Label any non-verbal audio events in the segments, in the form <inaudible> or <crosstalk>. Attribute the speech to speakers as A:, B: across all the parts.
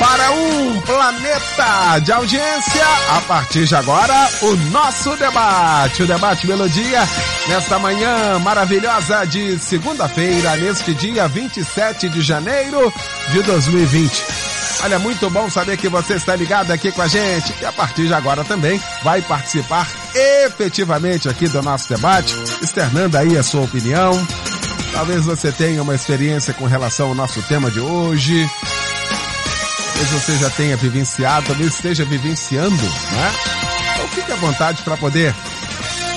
A: Para um planeta de audiência, a partir de agora, o nosso debate. O debate Melodia, nesta manhã maravilhosa de segunda-feira, neste dia 27 de janeiro de 2020. Olha, muito bom saber que você está ligado aqui com a gente e a partir de agora também vai participar efetivamente aqui do nosso debate, externando aí a sua opinião. Talvez você tenha uma experiência com relação ao nosso tema de hoje. Talvez você já tenha vivenciado, talvez esteja vivenciando, né? Então fique à vontade para poder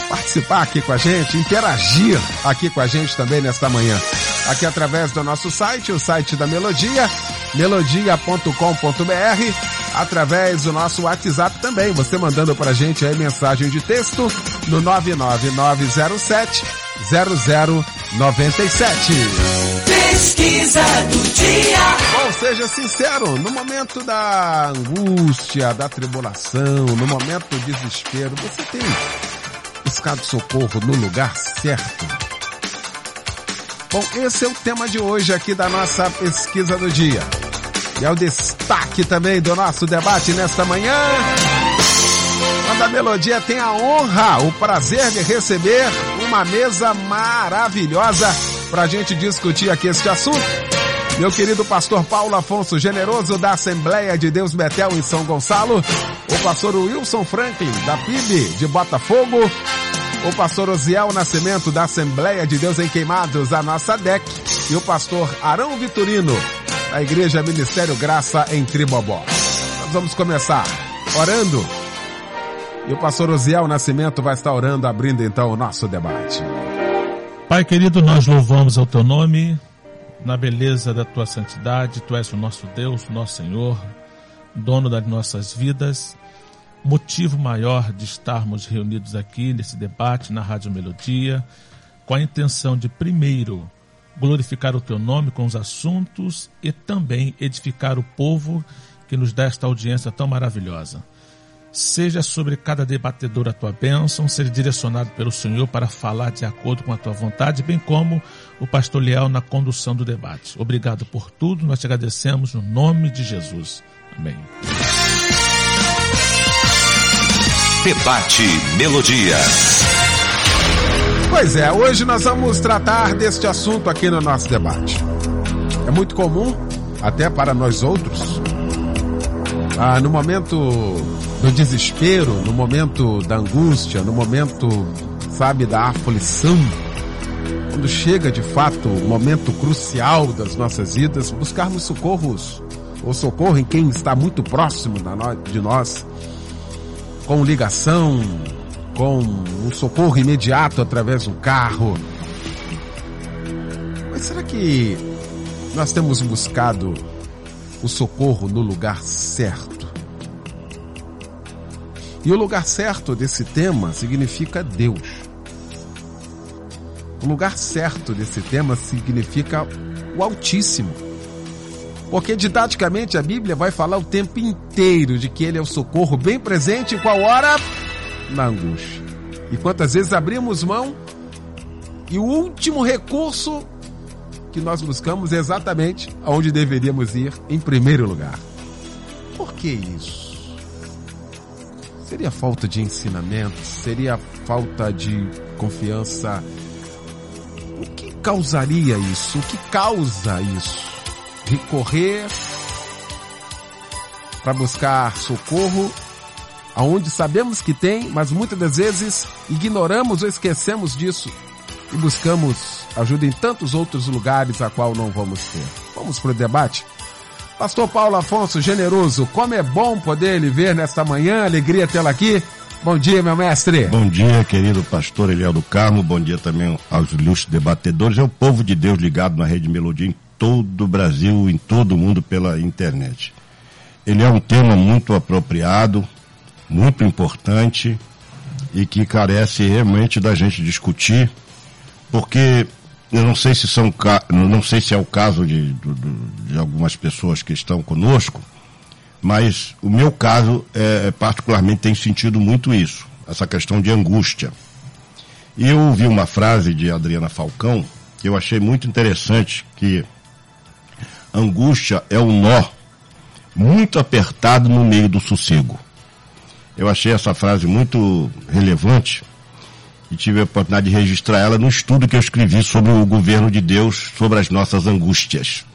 A: participar aqui com a gente, interagir aqui com a gente também nesta manhã. Aqui através do nosso site, o site da Melodia, melodia.com.br, através do nosso WhatsApp também, você mandando para a gente aí mensagem de texto no 99907 0097.
B: Pesquisa do dia.
A: Bom, seja sincero, no momento da angústia, da tribulação, no momento do desespero, você tem buscado socorro no lugar certo? Bom, esse é o tema de hoje aqui da nossa pesquisa do dia. E é o destaque também do nosso debate nesta manhã. Quando a Melodia tem a honra, o prazer de receber uma mesa maravilhosa para a gente discutir aqui este assunto. Meu querido pastor Paulo Afonso Generoso, da Assembleia de Deus Betel em São Gonçalo, o pastor Wilson Franklin, da PIB de Botafogo, o pastor Osiel Nascimento, da Assembleia de Deus em Queimados, a nossa DEC, e o pastor Arão Vitorino, da Igreja Ministério Graça em Tribobó. Nós vamos começar orando e o pastor Osiel Nascimento vai estar orando, abrindo então o nosso debate.
C: Pai querido, nós louvamos ao teu nome, na beleza da tua santidade, tu és o nosso Deus, nosso Senhor, dono das nossas vidas, motivo maior de estarmos reunidos aqui nesse debate na Rádio Melodia, com a intenção de, primeiro, glorificar o teu nome com os assuntos e também edificar o povo que nos dá esta audiência tão maravilhosa. Seja sobre cada debatedor a tua bênção, seja direcionado pelo Senhor para falar de acordo com a tua vontade, bem como o pastor Leal na condução do debate. Obrigado por tudo, nós te agradecemos no nome de Jesus. Amém.
D: Debate Melodia.
A: Pois é, hoje nós vamos tratar deste assunto aqui no nosso debate. É muito comum, até para nós outros, ah, no momento do desespero, no momento da angústia, no momento, sabe, da aflição, quando chega de fato o momento crucial das nossas vidas, buscarmos socorros ou socorro em quem está muito próximo de nós, com ligação, com um socorro imediato através do carro. Mas será que nós temos buscado o socorro no lugar certo? E o lugar certo desse tema significa Deus. O lugar certo desse tema significa o Altíssimo. Porque didaticamente a Bíblia vai falar o tempo inteiro de que Ele é o socorro bem presente em qual hora? Na angústia. E quantas vezes abrimos mão e o último recurso que nós buscamos é exatamente aonde deveríamos ir em primeiro lugar. Por que isso? Seria falta de ensinamento? Seria falta de confiança? O que causaria isso? O que causa isso? Recorrer para buscar socorro aonde sabemos que tem, mas muitas das vezes ignoramos ou esquecemos disso e buscamos ajuda em tantos outros lugares a qual não vamos ter. Vamos para o debate? Pastor Paulo Afonso, generoso, como é bom poder lhe ver nesta manhã, alegria tê-lo aqui. Bom dia, meu mestre.
E: Bom dia, querido pastor Eliel do Carmo, bom dia também aos ilustres debatedores, é o povo de Deus ligado na Rede Melodia em todo o Brasil, em todo o mundo pela internet. Ele é um tema muito apropriado, muito importante e que carece realmente da gente discutir, porque eu não sei se são não sei se é o caso de, de, algumas pessoas que estão conosco, mas o meu caso é, particularmente tem sentido muito isso, essa questão de angústia. E eu ouvi uma frase de Adriana Falcão que eu achei muito interessante, que angústia é um nó muito apertado no meio do sossego. Eu achei essa frase muito relevante e tive a oportunidade de registrar ela no estudo que eu escrevi sobre o governo de Deus, sobre as nossas angústias.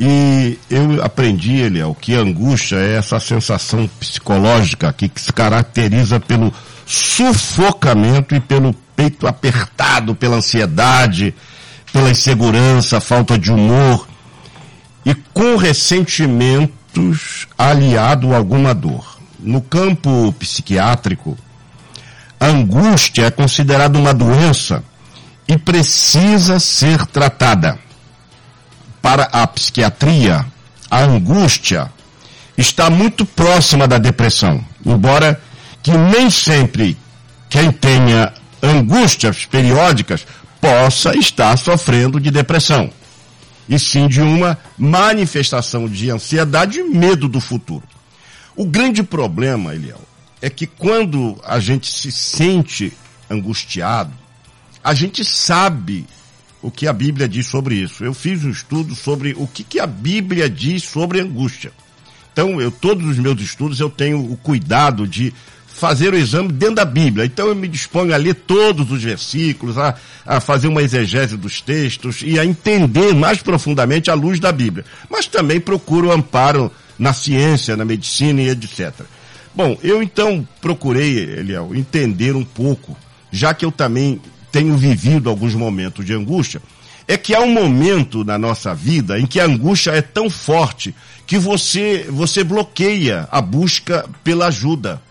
E: E eu aprendi, Eliel, que angústia é essa sensação psicológica que se caracteriza pelo sufocamento e pelo peito apertado, pela ansiedade, pela insegurança, falta de humor e com ressentimentos aliado a alguma dor. No campo psiquiátrico, a angústia é considerada uma doença e precisa ser tratada. Para a psiquiatria, a angústia está muito próxima da depressão, embora que nem sempre quem tenha angústias periódicas possa estar sofrendo de depressão, e sim de uma manifestação de ansiedade e medo do futuro. O grande problema, Eliel, é que quando a gente se sente angustiado, a gente sabe o que a Bíblia diz sobre isso. Eu fiz um estudo sobre o que, que a Bíblia diz sobre angústia. Então, eu todos os meus estudos eu tenho o cuidado de fazer o exame dentro da Bíblia. Então eu me disponho a ler todos os versículos, a, a fazer uma exegese dos textos e a entender mais profundamente a luz da Bíblia. Mas também procuro amparo na ciência, na medicina e etc. Bom, eu então procurei, Eliel, entender um pouco, já que eu também tenho vivido alguns momentos de angústia, é que há um momento na nossa vida em que a angústia é tão forte que você, você bloqueia a busca pela ajuda.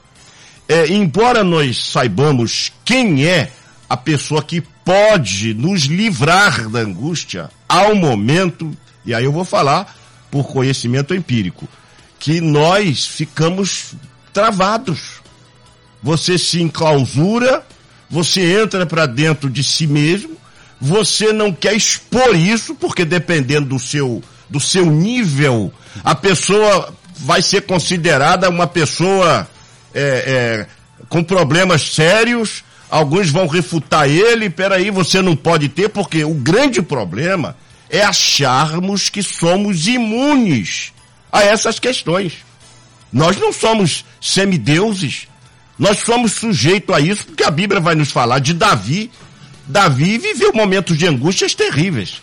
E: É, embora nós saibamos quem é a pessoa que pode nos livrar da angústia, há um momento, e aí eu vou falar por conhecimento empírico, que nós ficamos travados. Você se enclausura, você entra para dentro de si mesmo, você não quer expor isso, porque dependendo do seu, do seu nível, a pessoa vai ser considerada uma pessoa é, é, com problemas sérios, alguns vão refutar ele, peraí, você não pode ter, porque o grande problema é acharmos que somos imunes a essas questões. Nós não somos semideuses, nós somos sujeitos a isso, porque a Bíblia vai nos falar de Davi. Davi viveu momentos de angústias terríveis.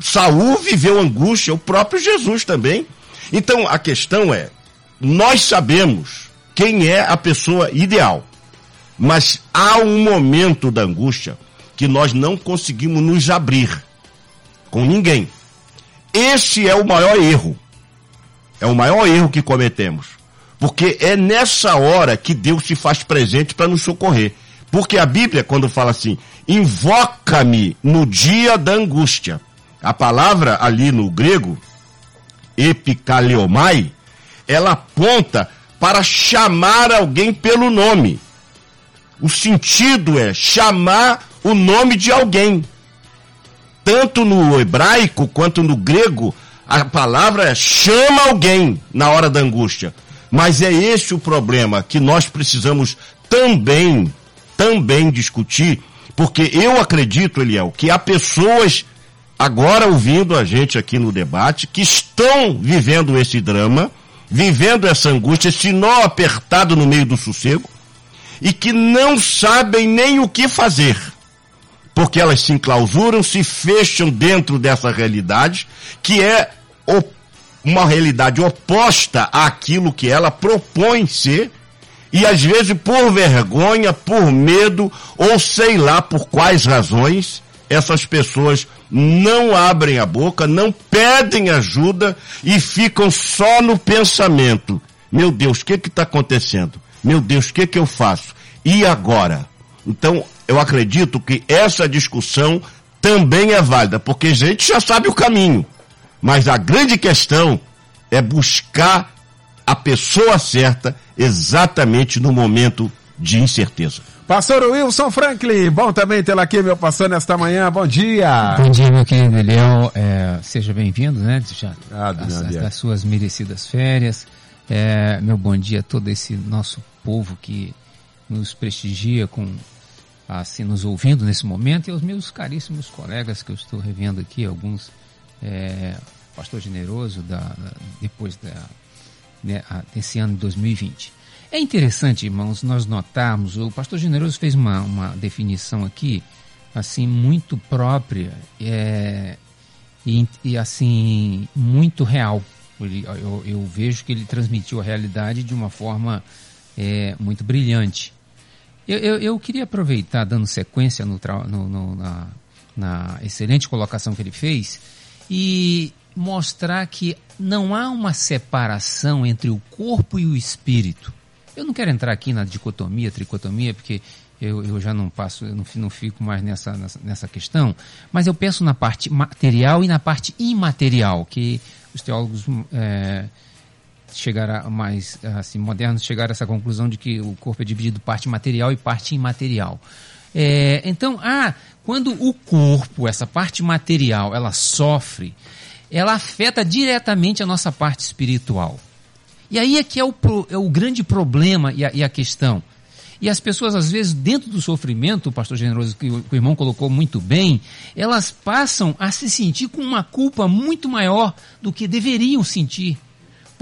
E: Saul viveu angústia, o próprio Jesus também. Então a questão é, nós sabemos quem é a pessoa ideal. Mas há um momento da angústia que nós não conseguimos nos abrir com ninguém. Esse é o maior erro. É o maior erro que cometemos. Porque é nessa hora que Deus se faz presente para nos socorrer. Porque a Bíblia, quando fala assim, invoca-me no dia da angústia. A palavra ali no grego, epikaleomai, ela aponta para chamar alguém pelo nome. O sentido é chamar o nome de alguém. Tanto no hebraico quanto no grego, a palavra é chama alguém na hora da angústia. Mas é esse o problema que nós precisamos também, também discutir, porque eu acredito, Eliel, que há pessoas agora ouvindo a gente aqui no debate que estão vivendo esse drama vivendo essa angústia, esse nó apertado no meio do sossego, e que não sabem nem o que fazer, porque elas se enclausuram, se fecham dentro dessa realidade, que é uma realidade oposta àquilo que ela propõe ser, e às vezes por vergonha, por medo, ou sei lá por quais razões, essas pessoas não abrem a boca, não pedem ajuda e ficam só no pensamento. Meu Deus, o que está acontecendo? Meu Deus, o que, que eu faço? E agora? Então, eu acredito que essa discussão também é válida, porque a gente já sabe o caminho. Mas a grande questão é buscar a pessoa certa exatamente no momento de incerteza.
A: Pastor Wilson Franklin, bom também tê-lo aqui, meu pastor, nesta manhã. Bom dia.
F: Bom dia, meu querido Eliel. É, seja bem-vindo, né? Já,
A: Ah,
F: as,
A: dia.
F: das suas merecidas férias. É, meu bom dia a todo esse nosso povo que nos prestigia com assim nos ouvindo nesse momento e aos meus caríssimos colegas que eu estou revendo aqui, alguns é, pastor generoso da, da- depois da, né, desse ano de 2020. É interessante, irmãos, nós notarmos, o pastor generoso fez uma, uma definição aqui, assim, muito própria é, e, e, assim, muito real. Ele- eu, eu vejo que ele transmitiu a realidade de uma forma é, muito brilhante. Eu, eu, eu queria aproveitar, dando sequência no, no- no- na, na excelente colocação que ele fez, e mostrar que não há uma separação entre o corpo e o espírito. Eu não quero entrar aqui na dicotomia, tricotomia, porque eu, eu já não passo, eu não, não fico mais nessa, nessa, nessa questão, mas eu penso na parte material e na parte imaterial, que os teólogos é, chegar a mais assim modernos chegar a essa conclusão de que o corpo é dividido parte material e parte imaterial. É, então, ah, quando o corpo, essa parte material, ela sofre, ela afeta diretamente a nossa parte espiritual. E aí é que é o, é o grande problema e a, e a questão. E as pessoas, às vezes, dentro do sofrimento, o pastor generoso, que o irmão colocou muito bem, elas passam a se sentir com uma culpa muito maior do que deveriam sentir.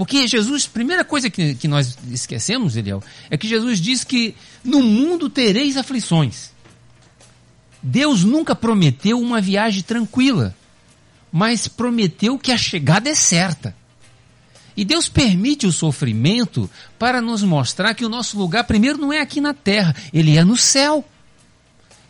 F: Porque Jesus, primeira coisa que, que nós esquecemos, Eliel, é que Jesus diz que no mundo tereis aflições. Deus nunca prometeu uma viagem tranquila, mas prometeu que a chegada é certa. E Deus permite o sofrimento para nos mostrar que o nosso lugar, primeiro, não é aqui na terra, ele é no céu.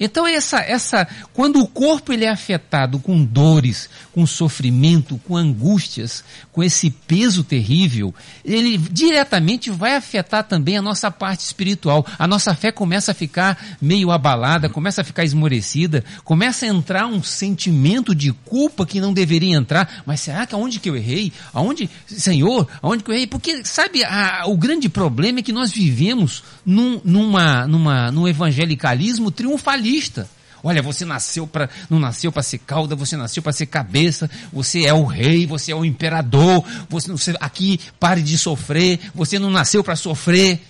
F: Então essa, essa, quando o corpo ele é afetado com dores, com sofrimento, com angústias, com esse peso terrível, ele diretamente vai afetar também a nossa parte espiritual. A nossa fé começa a ficar meio abalada, começa a ficar esmorecida, começa a entrar um sentimento de culpa que não deveria entrar. Mas será que aonde que eu errei? Aonde, Senhor, aonde que eu errei? Porque sabe, a- o grande problema é que nós vivemos num, numa, numa, num evangelicalismo triunfalista. Olha, você nasceu para não nasceu para ser cauda, você nasceu para ser cabeça, você é o rei, você é o imperador, você, você aqui pare de sofrer, você não nasceu para sofrer.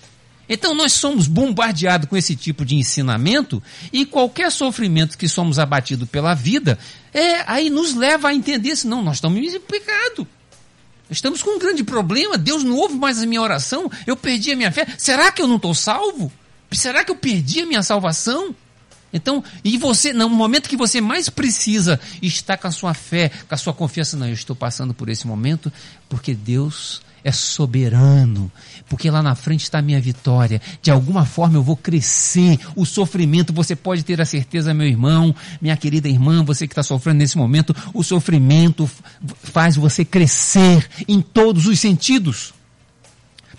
F: Então nós somos bombardeados com esse tipo de ensinamento e qualquer sofrimento que somos abatidos pela vida, é, aí nos leva a entender assim, não, nós estamos em pecado. Estamos com um grande problema, Deus não ouve mais a minha oração, eu perdi a minha fé. Será que eu não estou salvo? Será que eu perdi a minha salvação? Então, e você, no momento que você mais precisa estar com a sua fé, com a sua confiança, não, eu estou passando por esse momento porque Deus é soberano, porque lá na frente está a minha vitória. De alguma forma eu vou crescer. O sofrimento, você pode ter a certeza, meu irmão, minha querida irmã, você que está sofrendo nesse momento, o sofrimento faz você crescer em todos os sentidos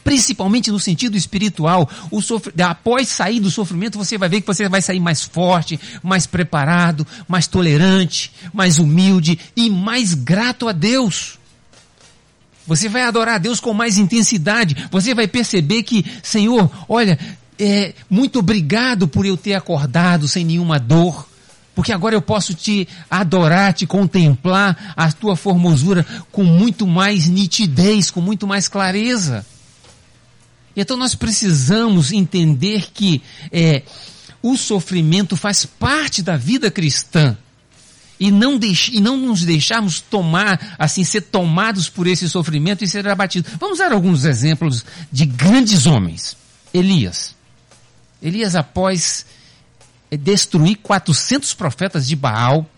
F: principalmente no sentido espiritual. Sofr... Após sair do sofrimento, você vai ver que você vai sair mais forte, mais preparado, mais tolerante, mais humilde e mais grato a Deus. Você vai adorar a Deus com mais intensidade. Você vai perceber que, Senhor, olha, é, muito obrigado por eu ter acordado sem nenhuma dor. Porque agora eu posso te adorar, te contemplar a tua formosura com muito mais nitidez, com muito mais clareza. Então nós precisamos entender que é, o sofrimento faz parte da vida cristã e não, deix, e não nos deixarmos tomar, assim, ser tomados por esse sofrimento e ser abatidos. Vamos dar alguns exemplos de grandes homens. Elias. Elias, após é, destruir 400 profetas de Baal,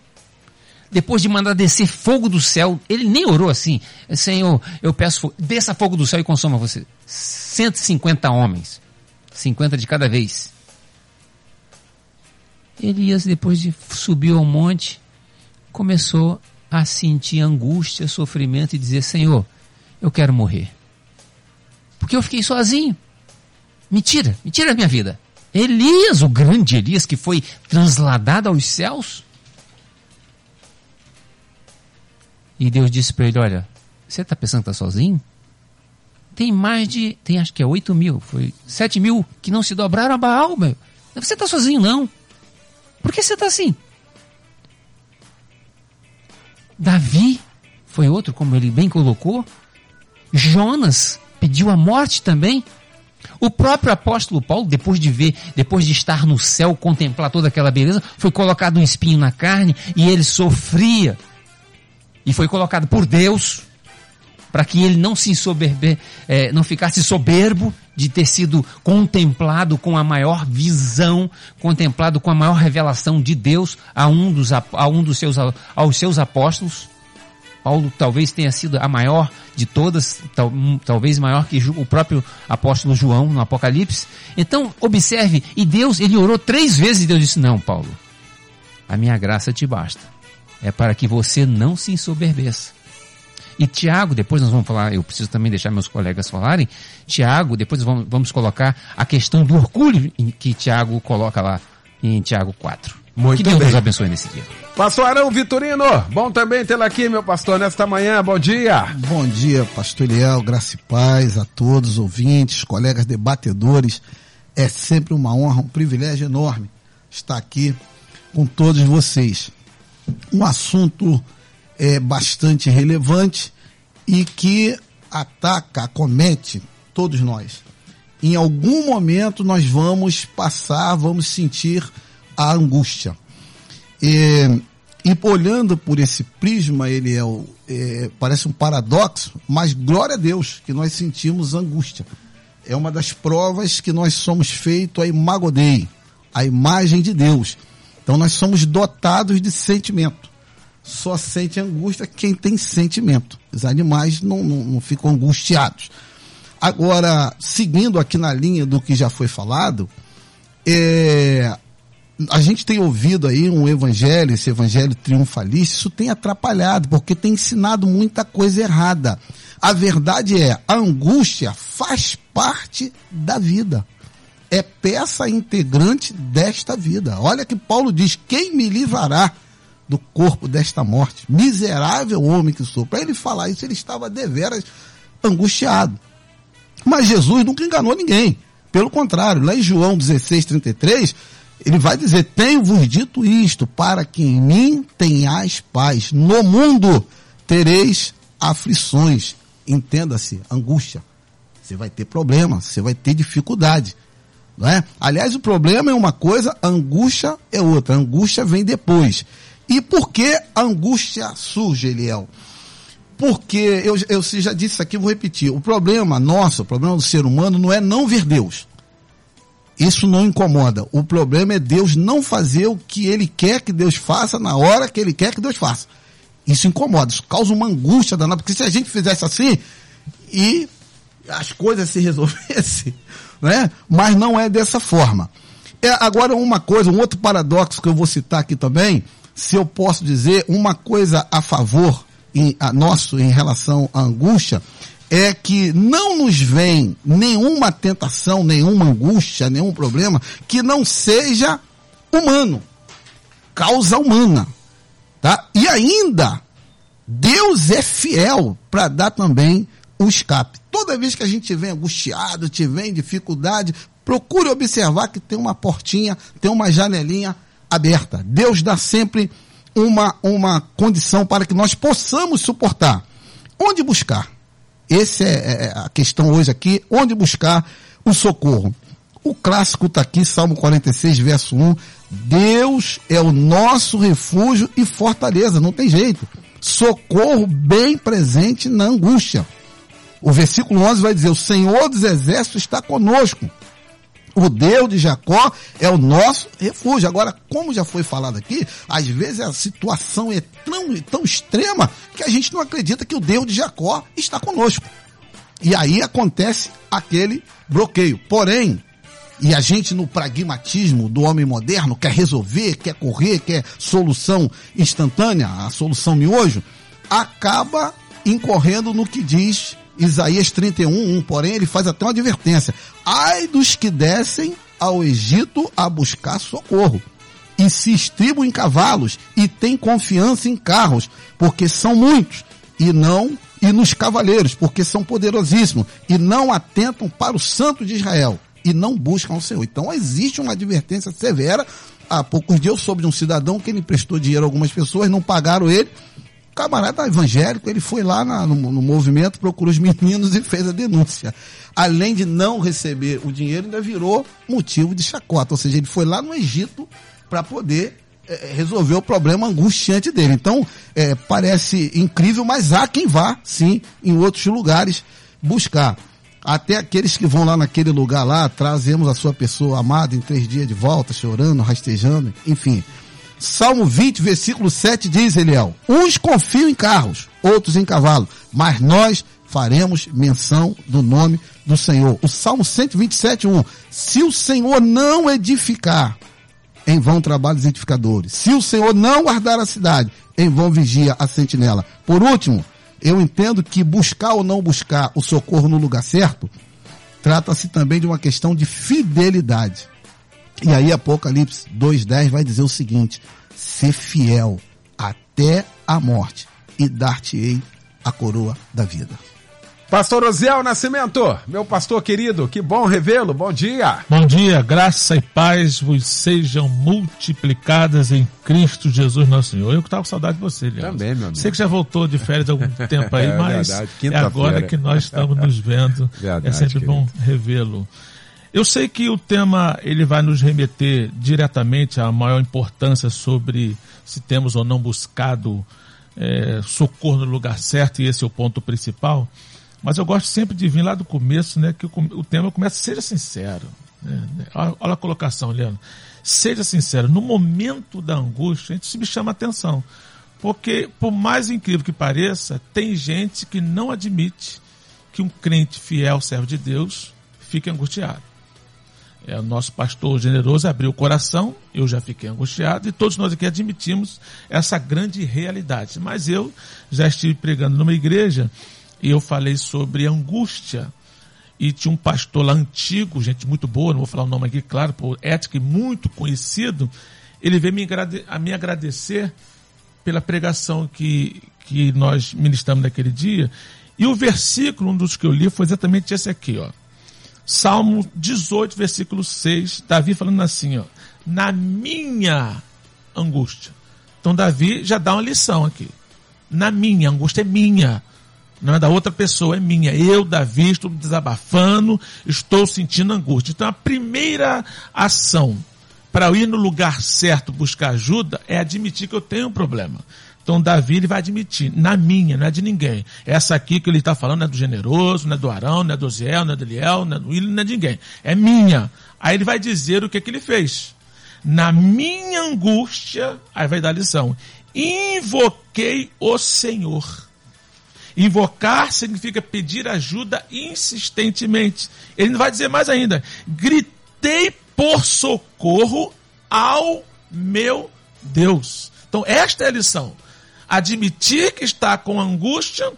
F: depois de mandar descer fogo do céu, ele nem orou assim, Senhor, eu peço fogo, desça fogo do céu e consuma você. 150 homens, 50 de cada vez. Elias, depois de subir ao monte, começou a sentir angústia, sofrimento e dizer: Senhor, eu quero morrer. Porque eu fiquei sozinho. Me tira, me tira da minha vida. Elias, o grande Elias que foi transladado aos céus. E Deus disse para ele: Olha, você está pensando que está sozinho? Tem mais de, tem acho que é 8 mil, foi 7 mil que não se dobraram a Baal, meu. Você está sozinho, não. Por que você está assim? Davi foi outro, como ele bem colocou. Jonas pediu a morte também. O próprio apóstolo Paulo, depois de ver, depois de estar no céu, contemplar toda aquela beleza, foi colocado um espinho na carne e ele sofria. E foi colocado por Deus para que ele não se soberbe, é, não ficasse soberbo de ter sido contemplado com a maior visão, contemplado com a maior revelação de Deus a um dos, a um dos seus, aos seus apóstolos. Paulo talvez tenha sido a maior de todas, tal, talvez maior que o próprio apóstolo João no Apocalipse. Então, observe, e Deus, ele orou três vezes e Deus disse, não, Paulo, a minha graça te basta. É para que você não se ensoberbeça. E Tiago, depois nós vamos falar, eu preciso também deixar meus colegas falarem, Tiago, depois vamos, vamos colocar a questão do orgulho que Tiago coloca lá em Tiago 4.
A: Muito
F: que Deus
A: bem.
F: nos abençoe nesse dia.
A: Pastor Arão Vitorino, bom também tê-lo aqui, meu pastor, nesta manhã. Bom dia.
G: Bom dia, pastor Eliel, graça e paz a todos os ouvintes, colegas debatedores. É sempre uma honra, um privilégio enorme estar aqui com todos vocês. Um assunto é bastante relevante e que ataca, acomete todos nós. Em algum momento nós vamos passar, vamos sentir a angústia. E, e olhando por esse prisma, ele é, o, é, parece um paradoxo, mas glória a Deus que nós sentimos angústia. É uma das provas que nós somos feitos a imagodei, a imagem de Deus. Então nós somos dotados de sentimento. Só sente angústia quem tem sentimento. Os animais não, não, não ficam angustiados. Agora, seguindo aqui na linha do que já foi falado, é, a gente tem ouvido aí um evangelho, esse evangelho triunfalista, isso tem atrapalhado, porque tem ensinado muita coisa errada. A verdade é, a angústia faz parte da vida. É peça integrante desta vida. Olha que Paulo diz: quem me livrará do corpo desta morte? Miserável homem que sou. Para ele falar isso, ele estava deveras angustiado. Mas Jesus nunca enganou ninguém. Pelo contrário, lá em João 16, 33, ele vai dizer: Tenho-vos dito isto, para que em mim tenhais paz. No mundo tereis aflições. Entenda-se, angústia. Você vai ter problema, você vai ter dificuldade. Não é? Aliás, o problema é uma coisa, a angústia é outra. A angústia vem depois. E por que a angústia surge, Eliel? Porque, eu, eu já disse isso aqui, vou repetir. O problema nosso, o problema do ser humano, não é não ver Deus. Isso não incomoda. O problema é Deus não fazer o que Ele quer que Deus faça na hora que Ele quer que Deus faça. Isso incomoda, isso causa uma angústia danada, porque se a gente fizesse assim e as coisas se resolvessem, né? mas não é dessa forma. É, agora, uma coisa, um outro paradoxo que eu vou citar aqui também, se eu posso dizer, uma coisa a favor em, a nosso em relação à angústia, é que não nos vem nenhuma tentação, nenhuma angústia, nenhum problema que não seja humano, causa humana, tá? E ainda Deus é fiel para dar também o escape. Toda vez que a gente vem angustiado, tiver em dificuldade, procure observar que tem uma portinha, tem uma janelinha aberta. Deus dá sempre uma, uma condição para que nós possamos suportar. Onde buscar? Essa é, é a questão hoje aqui. Onde buscar o socorro? O clássico está aqui, Salmo 46, verso 1. Deus é o nosso refúgio e fortaleza, não tem jeito. Socorro bem presente na angústia. O versículo 11 vai dizer: O Senhor dos Exércitos está conosco. O Deus de Jacó é o nosso refúgio. Agora, como já foi falado aqui, às vezes a situação é tão, tão extrema que a gente não acredita que o Deus de Jacó está conosco. E aí acontece aquele bloqueio. Porém, e a gente no pragmatismo do homem moderno quer resolver, quer correr, quer solução instantânea, a solução miojo, acaba incorrendo no que diz Isaías 31, 1, porém ele faz até uma advertência. Ai dos que descem ao Egito a buscar socorro e se estribam em cavalos e têm confiança em carros, porque são muitos e não e nos cavaleiros, porque são poderosíssimos e não atentam para o santo de Israel. e não buscam o Senhor. Então existe uma advertência severa. Há poucos dias eu soube de um cidadão que ele emprestou dinheiro a algumas pessoas, não pagaram ele. Camarada evangélico, ele foi lá na, no, no movimento, procurou os meninos e fez a denúncia. Além de não receber o dinheiro, ainda virou motivo de chacota. Ou seja, ele foi lá no Egito para poder é, resolver o problema angustiante dele. Então, é, parece incrível, mas há quem vá, sim, em outros lugares buscar. Até aqueles que vão lá naquele lugar lá, trazemos a sua pessoa amada em três dias de volta, chorando, rastejando, enfim. Salmo 20, versículo 7 diz, Eliel, uns confiam em carros, outros em cavalo, mas nós faremos menção do nome do Senhor. O Salmo 127, 1. Se o Senhor não edificar, em vão trabalhos edificadores. Se o Senhor não guardar a cidade, em vão vigia a sentinela. Por último, eu entendo que buscar ou não buscar o socorro no lugar certo, trata-se também de uma questão de fidelidade. E aí Apocalipse 2:10 vai dizer o seguinte: ser fiel até a morte e dar-te-ei a coroa da vida.
A: Pastor Osiel Nascimento, meu pastor querido, que bom revê-lo, bom dia.
C: Bom dia, graça e paz vos sejam multiplicadas em Cristo Jesus nosso Senhor. Eu que estava com saudade de você, Leandro.
A: Também, meu amigo.
C: Sei que já voltou de férias há algum <laughs> tempo aí,
A: É
C: mas é agora que nós estamos nos vendo.
A: Verdade,
C: é sempre bom revê-lo. Eu sei que o tema ele vai nos remeter diretamente à maior importância sobre se temos ou não buscado eh, socorro no lugar certo, e esse é o ponto principal. Mas eu gosto sempre de vir lá do começo, né? Que o, o tema começa, seja sincero. né? Olha, olha a colocação, Leandro. Seja sincero. No momento da angústia, a gente isso me chama a atenção. Porque, por mais incrível que pareça, tem gente que não admite que um crente fiel, servo de Deus, fique angustiado. É, o nosso pastor generoso abriu o coração, eu já fiquei angustiado, e todos nós aqui admitimos essa grande realidade. Mas eu já estive pregando numa igreja e eu falei sobre angústia. E tinha um pastor lá antigo, gente muito boa, não vou falar o nome aqui, claro, por ética e muito conhecido. Ele veio me a me agradecer pela pregação que, que nós ministramos naquele dia. E o versículo, um dos que eu li, foi exatamente esse aqui, ó. Salmo 18, versículo 6, Davi falando assim, ó, na minha angústia. Então Davi já dá uma lição aqui. Na minha, a angústia é minha. Não é da outra pessoa, é minha. Eu, Davi, estou desabafando, estou sentindo angústia. Então a primeira ação para eu ir no lugar certo buscar ajuda é admitir que eu tenho um problema. Então Davi ele vai admitir, na minha, não é de ninguém. Essa aqui que ele está falando não é do generoso, não é do Arão, não é do Oziel, não é do Eliel, não é do William, não é de ninguém. É minha. Aí ele vai dizer o que, que ele fez. Na minha angústia, aí vai dar lição. Invoquei o Senhor. Invocar significa pedir ajuda insistentemente. Ele não vai dizer mais ainda. Gritei por socorro ao meu Deus. Então, esta é a lição. Admitir que está com angústia,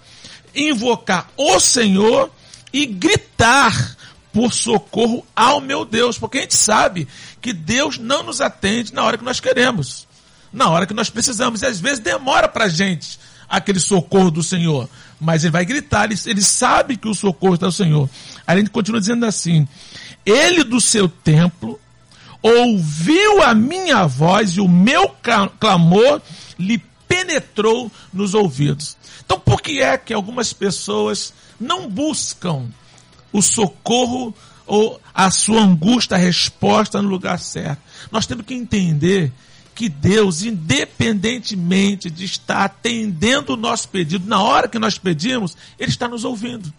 C: invocar o Senhor e gritar por socorro ao meu Deus. Porque a gente sabe que Deus não nos atende na hora que nós queremos, na hora que nós precisamos. E às vezes demora para a gente aquele socorro do Senhor. Mas ele vai gritar, ele, ele sabe que o socorro está do Senhor. Aí a gente continua dizendo assim: Ele do seu templo ouviu a minha voz e o meu clamor lhe penetrou nos ouvidos. Então, por que é que algumas pessoas não buscam o socorro ou a sua angústia, a resposta no lugar certo? Nós temos que entender que Deus, independentemente de estar atendendo o nosso pedido na hora que nós pedimos, Ele está nos ouvindo.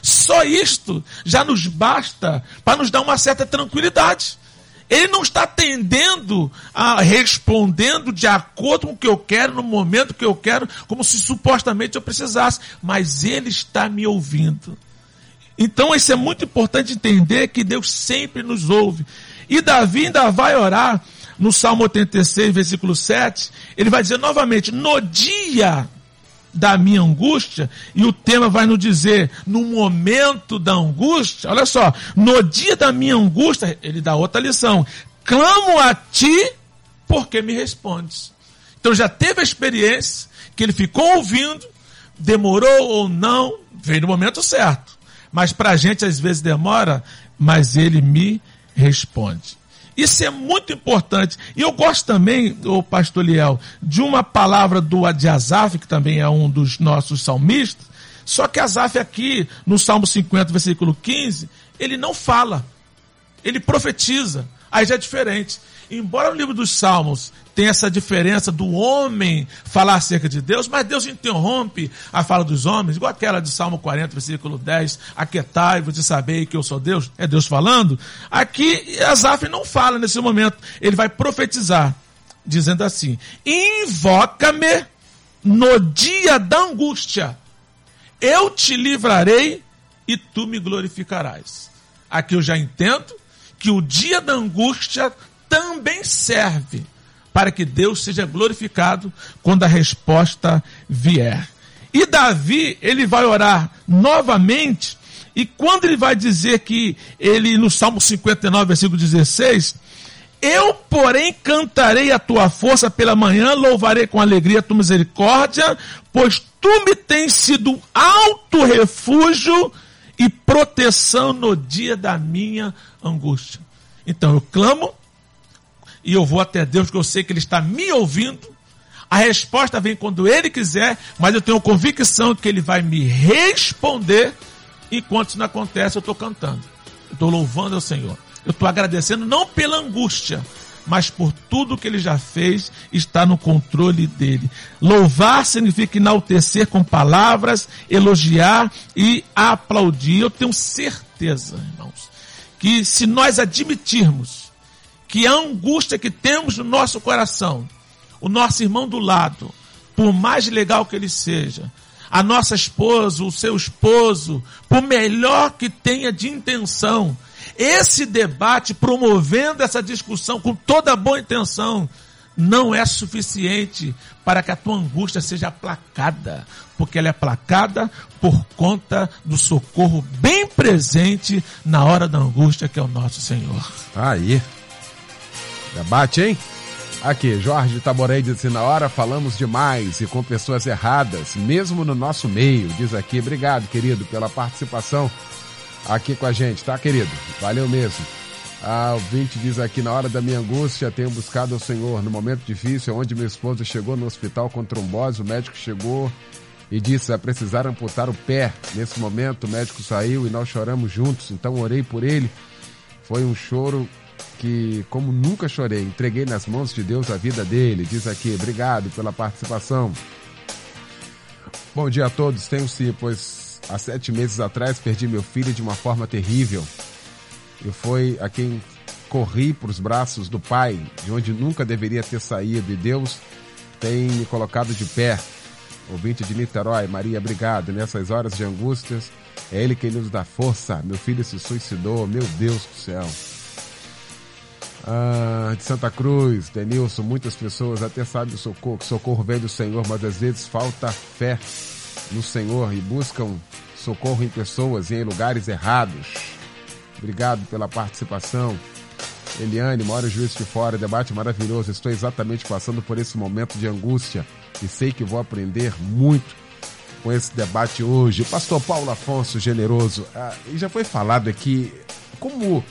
C: Só isto já nos basta para nos dar uma certa tranquilidade. Ele não está atendendo, a, respondendo de acordo com o que eu quero, no momento que eu quero, como se supostamente eu precisasse, mas ele está me ouvindo. Então isso é muito importante entender que Deus sempre nos ouve. E Davi ainda vai orar no Salmo 86, versículo 7, ele vai dizer novamente: no dia da minha angústia, e o tema vai nos dizer, no momento da angústia, olha só, no dia da minha angústia, ele dá outra lição, clamo a ti, porque me respondes. Então já teve a experiência, que ele ficou ouvindo, demorou ou não, veio no momento certo. Mas para a gente às vezes demora, mas ele me responde. Isso é muito importante. E eu gosto também, o pastor Liel, de uma palavra do de Asaf, que também é um dos nossos salmistas. Só que Asaf aqui, no Salmo 50, versículo 15, ele não fala. Ele profetiza. Aí já é diferente. Embora o livro dos Salmos tenha essa diferença do homem falar acerca de Deus, mas Deus interrompe a fala dos homens, igual aquela de Salmo 40, versículo 10, aquietai-vos de saber que eu sou Deus, é Deus falando. Aqui Asaf não fala nesse momento, ele vai profetizar, dizendo assim: Invoca-me no dia da angústia, eu te livrarei e tu me glorificarás. Aqui eu já entendo que o dia da angústia também serve para que Deus seja glorificado quando a resposta vier. E Davi, ele vai orar novamente, e quando ele vai dizer que ele, no Salmo 59, versículo 16, eu, porém, cantarei a tua força pela manhã, louvarei com alegria a tua misericórdia, pois tu me tens sido alto refúgio e proteção no dia da minha angústia. Então eu clamo, e eu vou até Deus, porque eu sei que Ele está me ouvindo. A resposta vem quando Ele quiser, mas eu tenho convicção que Ele vai me responder. Enquanto isso não acontece, eu estou cantando. Estou louvando ao Senhor. Eu estou agradecendo não pela angústia, mas por tudo que ele já fez, está no controle dele. Louvar significa enaltecer com palavras, elogiar e aplaudir. Eu tenho certeza, irmãos, que se nós admitirmos que a angústia que temos no nosso coração, o nosso irmão do lado, por mais legal que ele seja, a nossa esposa, o seu esposo, por melhor que tenha de intenção, esse debate promovendo essa discussão com toda boa intenção, não é suficiente para que a tua angústia seja aplacada, porque ela é aplacada por conta do socorro bem presente na hora da angústia que é o nosso Senhor.
A: Aí, Debate, hein? Aqui, Jorge Taborei diz assim, na hora falamos demais e com pessoas erradas, mesmo no nosso meio, diz aqui. Obrigado, querido, pela participação aqui com a gente, tá, querido? Valeu mesmo. A ouvinte diz aqui, na hora da minha angústia, tenho buscado o Senhor. No momento difícil, onde meu esposo chegou no hospital com trombose, o médico chegou e disse, vai precisar amputar o pé. Nesse momento, o médico saiu e nós choramos juntos, então orei por ele. Foi um choro que, como nunca chorei, entreguei nas mãos de Deus a vida dele. Diz aqui, obrigado pela participação. Bom dia a todos. Tenho sim, pois há sete meses atrás perdi meu filho de uma forma terrível. E foi a quem corri para os braços do Pai, de onde nunca deveria ter saído, e Deus tem me colocado de pé. Ouvinte de Niterói, Maria, obrigado. Nessas horas de angústias, é Ele quem nos dá força. Meu filho se suicidou, meu Deus do céu. Ah, de Santa Cruz, Denilson, muitas pessoas até sabem o socorro, socorro vem do Senhor, mas às vezes falta fé no Senhor e buscam socorro em pessoas e em lugares errados. Obrigado pela participação. Eliane, mora juiz de fora, debate maravilhoso. Estou exatamente passando por esse momento de angústia e sei que vou aprender muito com esse debate hoje. Pastor Paulo Afonso, generoso, ah, já foi falado aqui como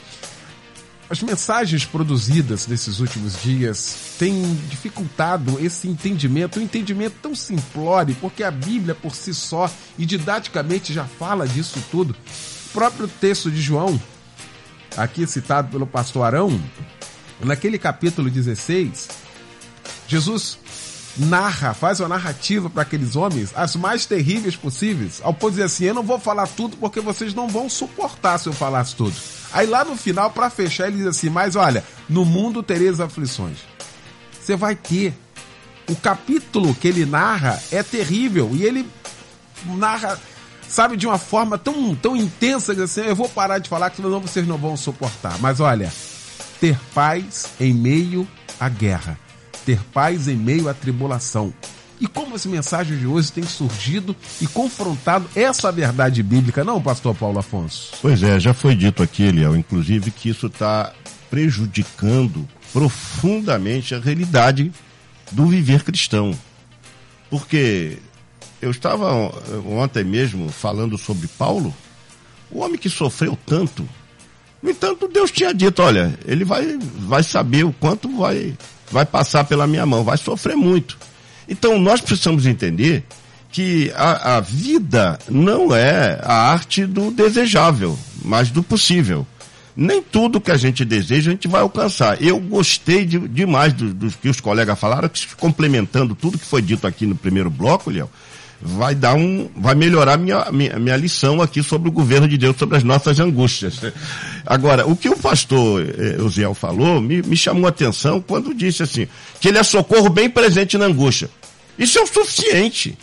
A: as mensagens produzidas nesses últimos dias têm dificultado esse entendimento, um entendimento tão simplório, porque a Bíblia por si só e didaticamente já fala disso tudo. O próprio texto de João, aqui citado pelo pastor Arão, naquele capítulo 16, Jesus narra, faz uma narrativa para aqueles homens as mais terríveis possíveis, ao de dizer assim: eu não vou falar tudo porque vocês não vão suportar se eu falasse tudo. Aí lá no final, para fechar, ele diz assim: Mas olha, no mundo tereis aflições. Você vai ter. O capítulo que ele narra é terrível e ele narra, sabe, de uma forma tão, tão intensa que assim: Eu vou parar de falar que senão vocês não vão suportar. Mas olha, ter paz em meio à guerra, ter paz em meio à tribulação e como as mensagens de hoje têm surgido e confrontado essa verdade bíblica, não, pastor Paulo Afonso?
E: Pois é, já foi dito aqui, Eliel, inclusive, que isso está prejudicando profundamente a realidade do viver cristão. Porque eu estava ontem mesmo falando sobre Paulo, o homem que sofreu tanto, No entanto, Deus tinha dito, olha, ele vai, vai saber o quanto vai, vai passar pela minha mão, vai sofrer muito. Então nós precisamos entender que a, a vida não é a arte do desejável, mas do possível. Nem tudo que a gente deseja a gente vai alcançar. Eu gostei de, demais dos do que os colegas falaram, complementando tudo que foi dito aqui no primeiro bloco, Léo vai dar um, vai melhorar minha, minha, minha lição aqui sobre o governo de Deus, sobre as nossas angústias. Agora, o que o pastor eh, Uziel falou me, me chamou a atenção quando disse assim, que ele é socorro bem presente na angústia. Isso é o suficiente.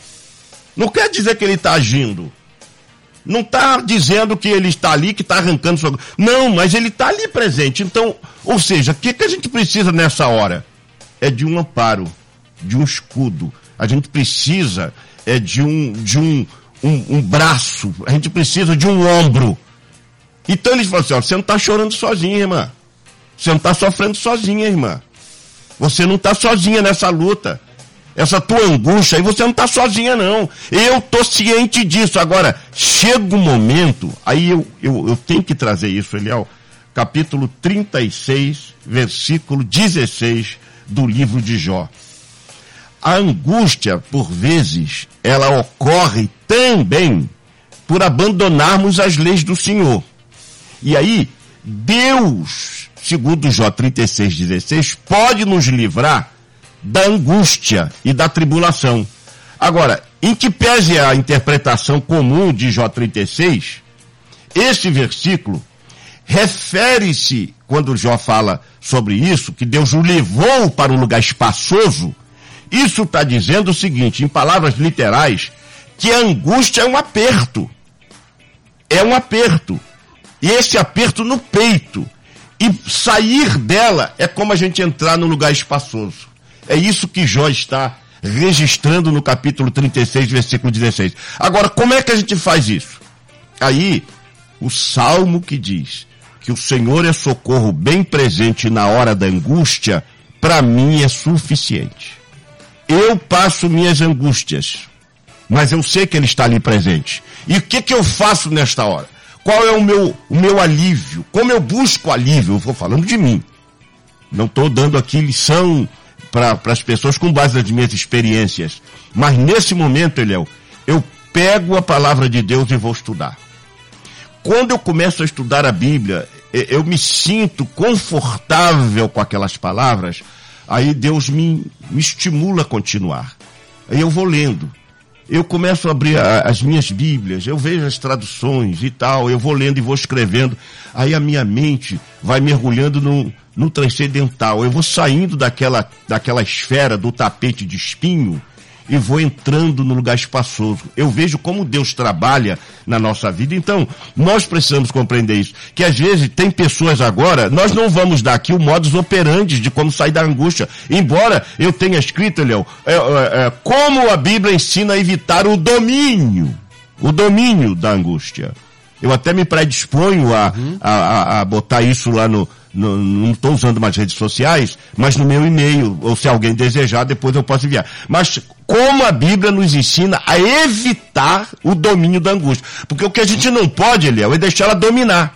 E: Não quer dizer que ele está agindo. Não está dizendo que ele está ali, que está arrancando sua. Não, mas ele está ali presente. Então, ou seja, o que, que a gente precisa nessa hora? É de um amparo, de um escudo. A gente precisa é de um, de um, um, um braço, a gente precisa de um ombro. Então eles falam assim, ó, você não está chorando sozinha, irmã. Você não está sofrendo sozinha, irmã. Você não está sozinha nessa luta. Essa tua angústia aí, você não está sozinha, não. Eu tô ciente disso. Agora, chega o um momento, aí eu, eu, eu tenho que trazer isso, Eliel, capítulo 36, versículo 16 do livro de Jó. A angústia, por vezes, ela ocorre também por abandonarmos as leis do Senhor. E aí, Deus, segundo Jó 36,16, pode nos livrar da angústia e da tribulação. Agora, em que pese a interpretação comum de Jó 36, esse versículo refere-se, quando Jó fala sobre isso, que Deus o levou para um lugar espaçoso, isso está dizendo o seguinte, em palavras literais, que a angústia é um aperto. É um aperto. E esse aperto no peito. E sair dela é como a gente entrar num lugar espaçoso. É isso que Jó está registrando no capítulo 36, versículo 16. Agora, como é que a gente faz isso? Aí, o salmo que diz que o Senhor é socorro bem presente na hora da angústia, para mim é suficiente. Eu passo minhas angústias, mas eu sei que Ele está ali presente. E o que, que eu faço nesta hora? Qual é o meu, o meu alívio? Como eu busco alívio? Eu vou falando de mim. Não estou dando aqui lição para as pessoas com base nas minhas experiências. Mas nesse momento, Eliel, eu pego a palavra de Deus e vou estudar. Quando eu começo a estudar a Bíblia, eu me sinto confortável com aquelas palavras, Aí Deus me, me estimula a continuar. Aí eu vou lendo. Eu começo a abrir a, as minhas Bíblias, eu vejo as traduções e tal, eu vou lendo e vou escrevendo. Aí a minha mente vai mergulhando no, no transcendental. Eu vou saindo daquela, daquela esfera do tapete de espinho e vou entrando no lugar espaçoso. Eu vejo como Deus trabalha na nossa vida. Então, nós precisamos compreender isso. Que às vezes tem pessoas agora, nós não vamos dar aqui o modus operandi de como sair da angústia. Embora eu tenha escrito, Léo, é, é, é, como a Bíblia ensina a evitar o domínio. O domínio da angústia. Eu até me predisponho a, uhum. a, a, a botar isso lá no, no, não estou usando mais redes sociais, mas no meu e-mail, ou se alguém desejar, depois eu posso enviar. Mas como a Bíblia nos ensina a evitar o domínio da angústia. Porque o que a gente não pode, Eliel, é deixar ela dominar.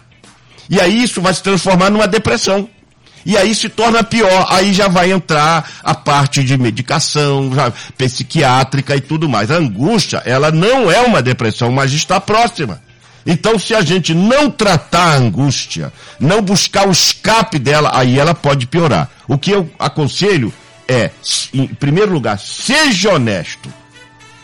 E: E aí isso vai se transformar numa depressão. E aí se torna pior. Aí já vai entrar a parte de medicação, já, psiquiátrica e tudo mais. A angústia, ela não é uma depressão, mas está próxima. Então, se a gente não tratar a angústia, não buscar o escape dela, aí ela pode piorar. O que eu aconselho é, em primeiro lugar, seja honesto.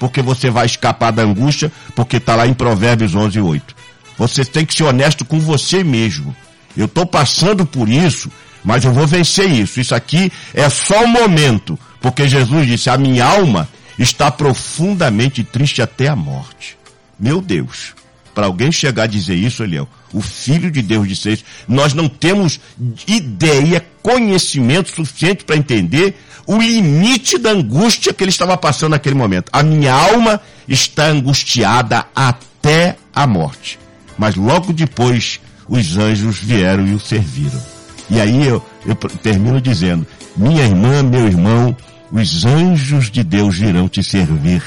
E: Porque você vai escapar da angústia, porque está lá em Provérbios 11, 8. Você tem que ser honesto com você mesmo. Eu estou passando por isso, mas eu vou vencer isso. Isso aqui é só um momento. Porque Jesus disse, a minha alma está profundamente triste até a morte. Meu Deus para alguém chegar a dizer isso, Eliel, o Filho de Deus disse isso, nós não temos ideia, conhecimento suficiente para entender o limite da angústia que ele estava passando naquele momento. A minha alma está angustiada até a morte. Mas logo depois os anjos vieram e o serviram. E aí eu, eu termino dizendo, minha irmã, meu irmão, os anjos de Deus virão te servir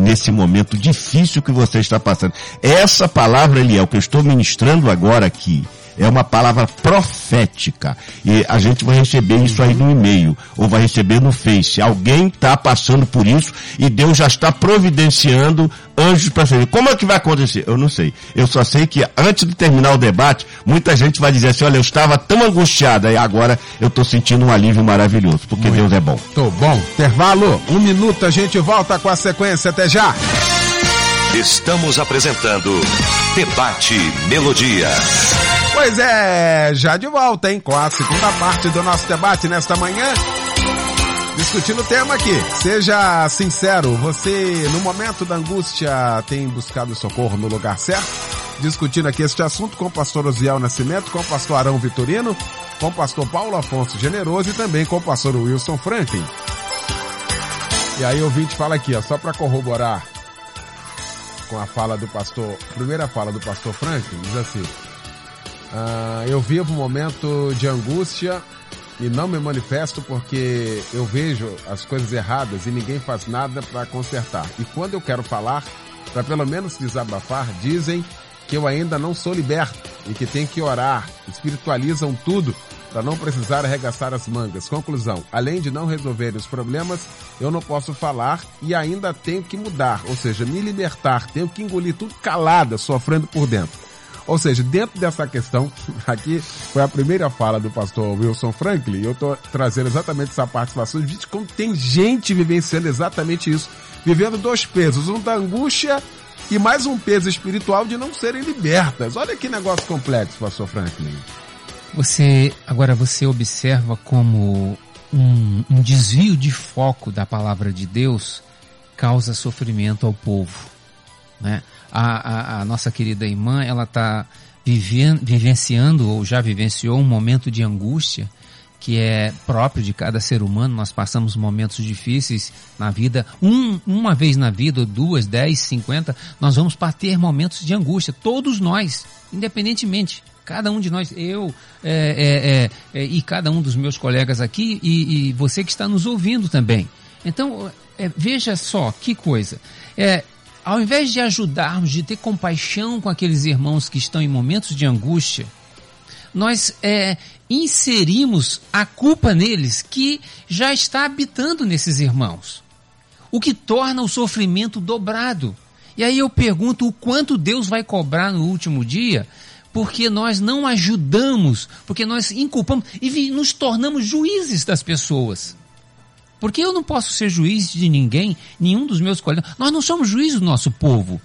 E: nesse momento difícil que você está passando. Essa palavra, Eliel, que eu estou ministrando agora aqui, É uma palavra profética. E a gente vai receber isso aí no e-mail, ou vai receber no Face. Alguém está passando por isso e Deus já está providenciando anjos para servir. Como é que vai acontecer? Eu não sei. Eu só sei que antes de terminar o debate, muita gente vai dizer assim, olha, eu estava tão angustiada e agora eu estou sentindo um alívio maravilhoso, porque
A: Muito.
E: Deus é bom.
A: Tô bom. Intervalo, um minuto, a gente volta com a sequência. Até já.
D: Estamos apresentando Debate Melodia.
A: Pois é, já de volta, hein? Com a segunda parte do nosso debate nesta manhã. Discutindo o tema aqui. Seja sincero, você no momento da angústia tem buscado socorro no lugar certo? Discutindo aqui este assunto com o pastor Osiel Nascimento, com o pastor Arão Vitorino, com o pastor Paulo Afonso Generoso e também com o pastor Wilson Franklin. E aí o ouvinte fala aqui, ó, só para corroborar com a fala do pastor, primeira fala do pastor Franklin, diz assim, ah, eu vivo um momento de angústia e não me manifesto porque eu vejo as coisas erradas e ninguém faz nada para consertar. E quando eu quero falar, para pelo menos desabafar, dizem que eu ainda não sou liberto e que tem que orar. Espiritualizam tudo para não precisar arregaçar as mangas. Conclusão: além de não resolver os problemas, eu não posso falar e ainda tenho que mudar, ou seja, me libertar. Tenho que engolir tudo calada, sofrendo por dentro. Ou seja, dentro dessa questão, <laughs> aqui foi a primeira fala do pastor Wilson Franklin, eu estou trazendo exatamente essa participação de como tem gente vivenciando exatamente isso, vivendo dois pesos, um da angústia e mais um peso espiritual de não serem libertas. Olha que negócio complexo, pastor Franklin.
F: Você, agora você observa como um, um desvio de foco da palavra de Deus causa sofrimento ao povo, né? A, a, a nossa querida irmã, ela está vivenciando ou já vivenciou um momento de angústia que é próprio de cada ser humano. Nós passamos momentos difíceis na vida, um, uma vez na vida, duas, dez, cinquenta, nós vamos ter momentos de angústia. Todos nós, independentemente. Cada um de nós, eu é, é, é, e cada um dos meus colegas aqui e, e você que está nos ouvindo também. Então, é, veja só que coisa. É, ao invés de ajudarmos, de ter compaixão com aqueles irmãos que estão em momentos de angústia, nós é, inserimos a culpa neles que já está habitando nesses irmãos. O que torna o sofrimento dobrado. E aí eu pergunto o quanto Deus vai cobrar no último dia, porque nós não ajudamos, porque nós inculpamos e nos tornamos juízes das pessoas. Porque eu não posso ser juiz de ninguém, nenhum dos meus colegas. Nós não somos juízes do nosso povo.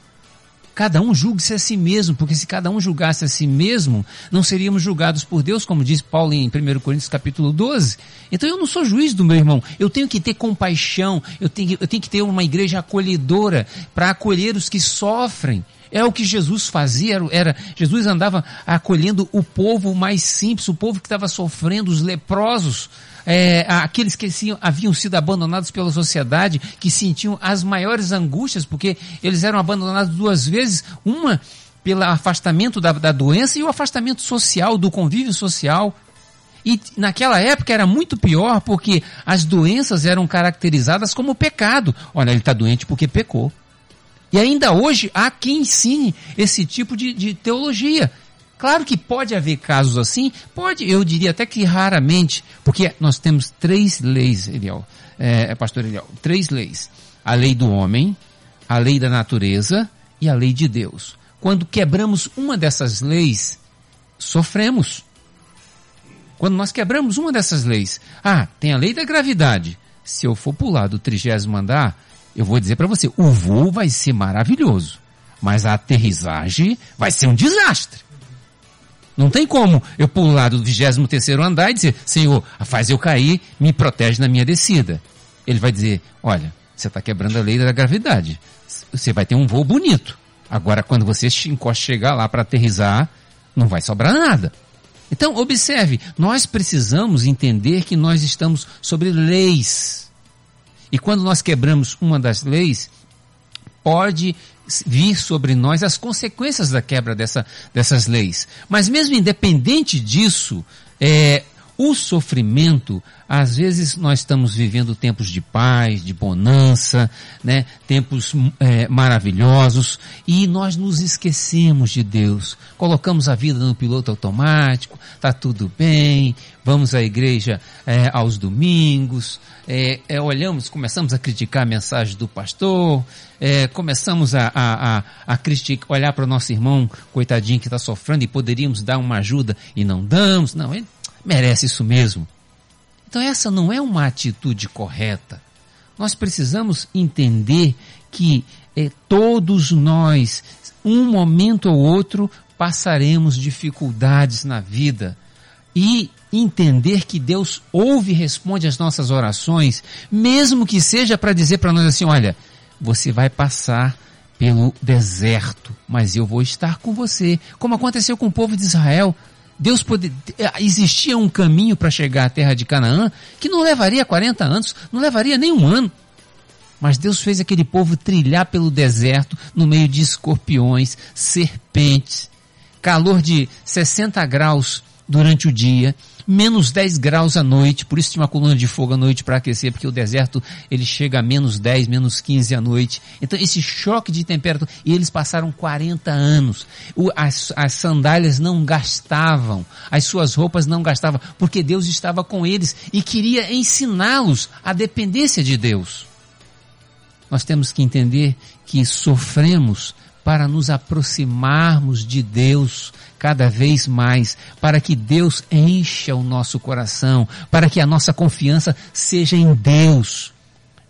F: Cada um julgue-se a si mesmo, porque se cada um julgasse a si mesmo, não seríamos julgados por Deus, como diz Paulo em 1 Coríntios capítulo 12. Então eu não sou juiz do meu irmão. Eu tenho que ter compaixão, eu tenho, eu tenho que ter uma igreja acolhedora para acolher os que sofrem. É o que Jesus fazia, era, Jesus andava acolhendo o povo mais simples, o povo que estava sofrendo, os leprosos, é, aqueles que assim, haviam sido abandonados pela sociedade, que sentiam as maiores angústias, porque eles eram abandonados duas vezes, uma pelo afastamento da, da doença e o afastamento social, do convívio social. E naquela época era muito pior porque as doenças eram caracterizadas como pecado. Olha, ele está doente porque pecou. E ainda hoje há quem ensine esse tipo de, de teologia. Claro que pode haver casos assim, pode, eu diria até que raramente, porque nós temos três leis, Eliel, é, pastor Eliel, três leis. A lei do homem, a lei da natureza e a lei de Deus. Quando quebramos uma dessas leis, sofremos. Quando nós quebramos uma dessas leis, ah, tem a lei da gravidade. Se eu for pular do trigésimo andar, eu vou dizer para você, o voo vai ser maravilhoso, mas a aterrissagem vai ser um desastre. Não tem como eu pular do 23 terceiro andar e dizer, Senhor, faz eu cair, me protege na minha descida. Ele vai dizer, olha, você está quebrando a lei da gravidade. Você vai ter um voo bonito. Agora, quando você chegar lá para aterrizar, não vai sobrar nada. Então, observe, nós precisamos entender que nós estamos sobre leis. E quando nós quebramos uma das leis, pode vir sobre nós as consequências da quebra dessa, dessas leis. Mas mesmo independente disso, é, o sofrimento, às vezes nós estamos vivendo tempos de paz, de bonança, né? tempos é, maravilhosos, e nós nos esquecemos de Deus. Colocamos a vida no piloto automático, tá tudo bem, vamos à igreja é, aos domingos, é, é, olhamos, começamos a criticar a mensagem do pastor, é, começamos a, a, a, a criticar, olhar para o nosso irmão, coitadinho que está sofrendo e poderíamos dar uma ajuda e não damos. Não, ele merece isso mesmo. Então essa não é uma atitude correta. Nós precisamos entender que é, todos nós, um momento ou outro, passaremos dificuldades na vida. E entender que Deus ouve e responde às nossas orações, mesmo que seja para dizer para nós assim, olha, você vai passar pelo deserto, mas eu vou estar com você, como aconteceu com o povo de Israel. Deus pode, existia um caminho para chegar à terra de Canaã que não levaria 40 anos, não levaria nem um ano. Mas Deus fez aquele povo trilhar pelo deserto no meio de escorpiões, serpentes, calor de 60 graus durante o dia, menos 10 graus à noite, por isso tinha uma coluna de fogo à noite para aquecer, porque o deserto ele chega a menos 10, menos 15 à noite. Então esse choque de temperatura, e eles passaram 40 anos. O, as, as sandálias não gastavam, as suas roupas não gastavam, porque Deus estava com eles e queria ensiná-los a dependência de Deus. Nós temos que entender que sofremos para nos aproximarmos de Deus cada vez mais, para que Deus encha o nosso coração, para que a nossa confiança seja em Deus.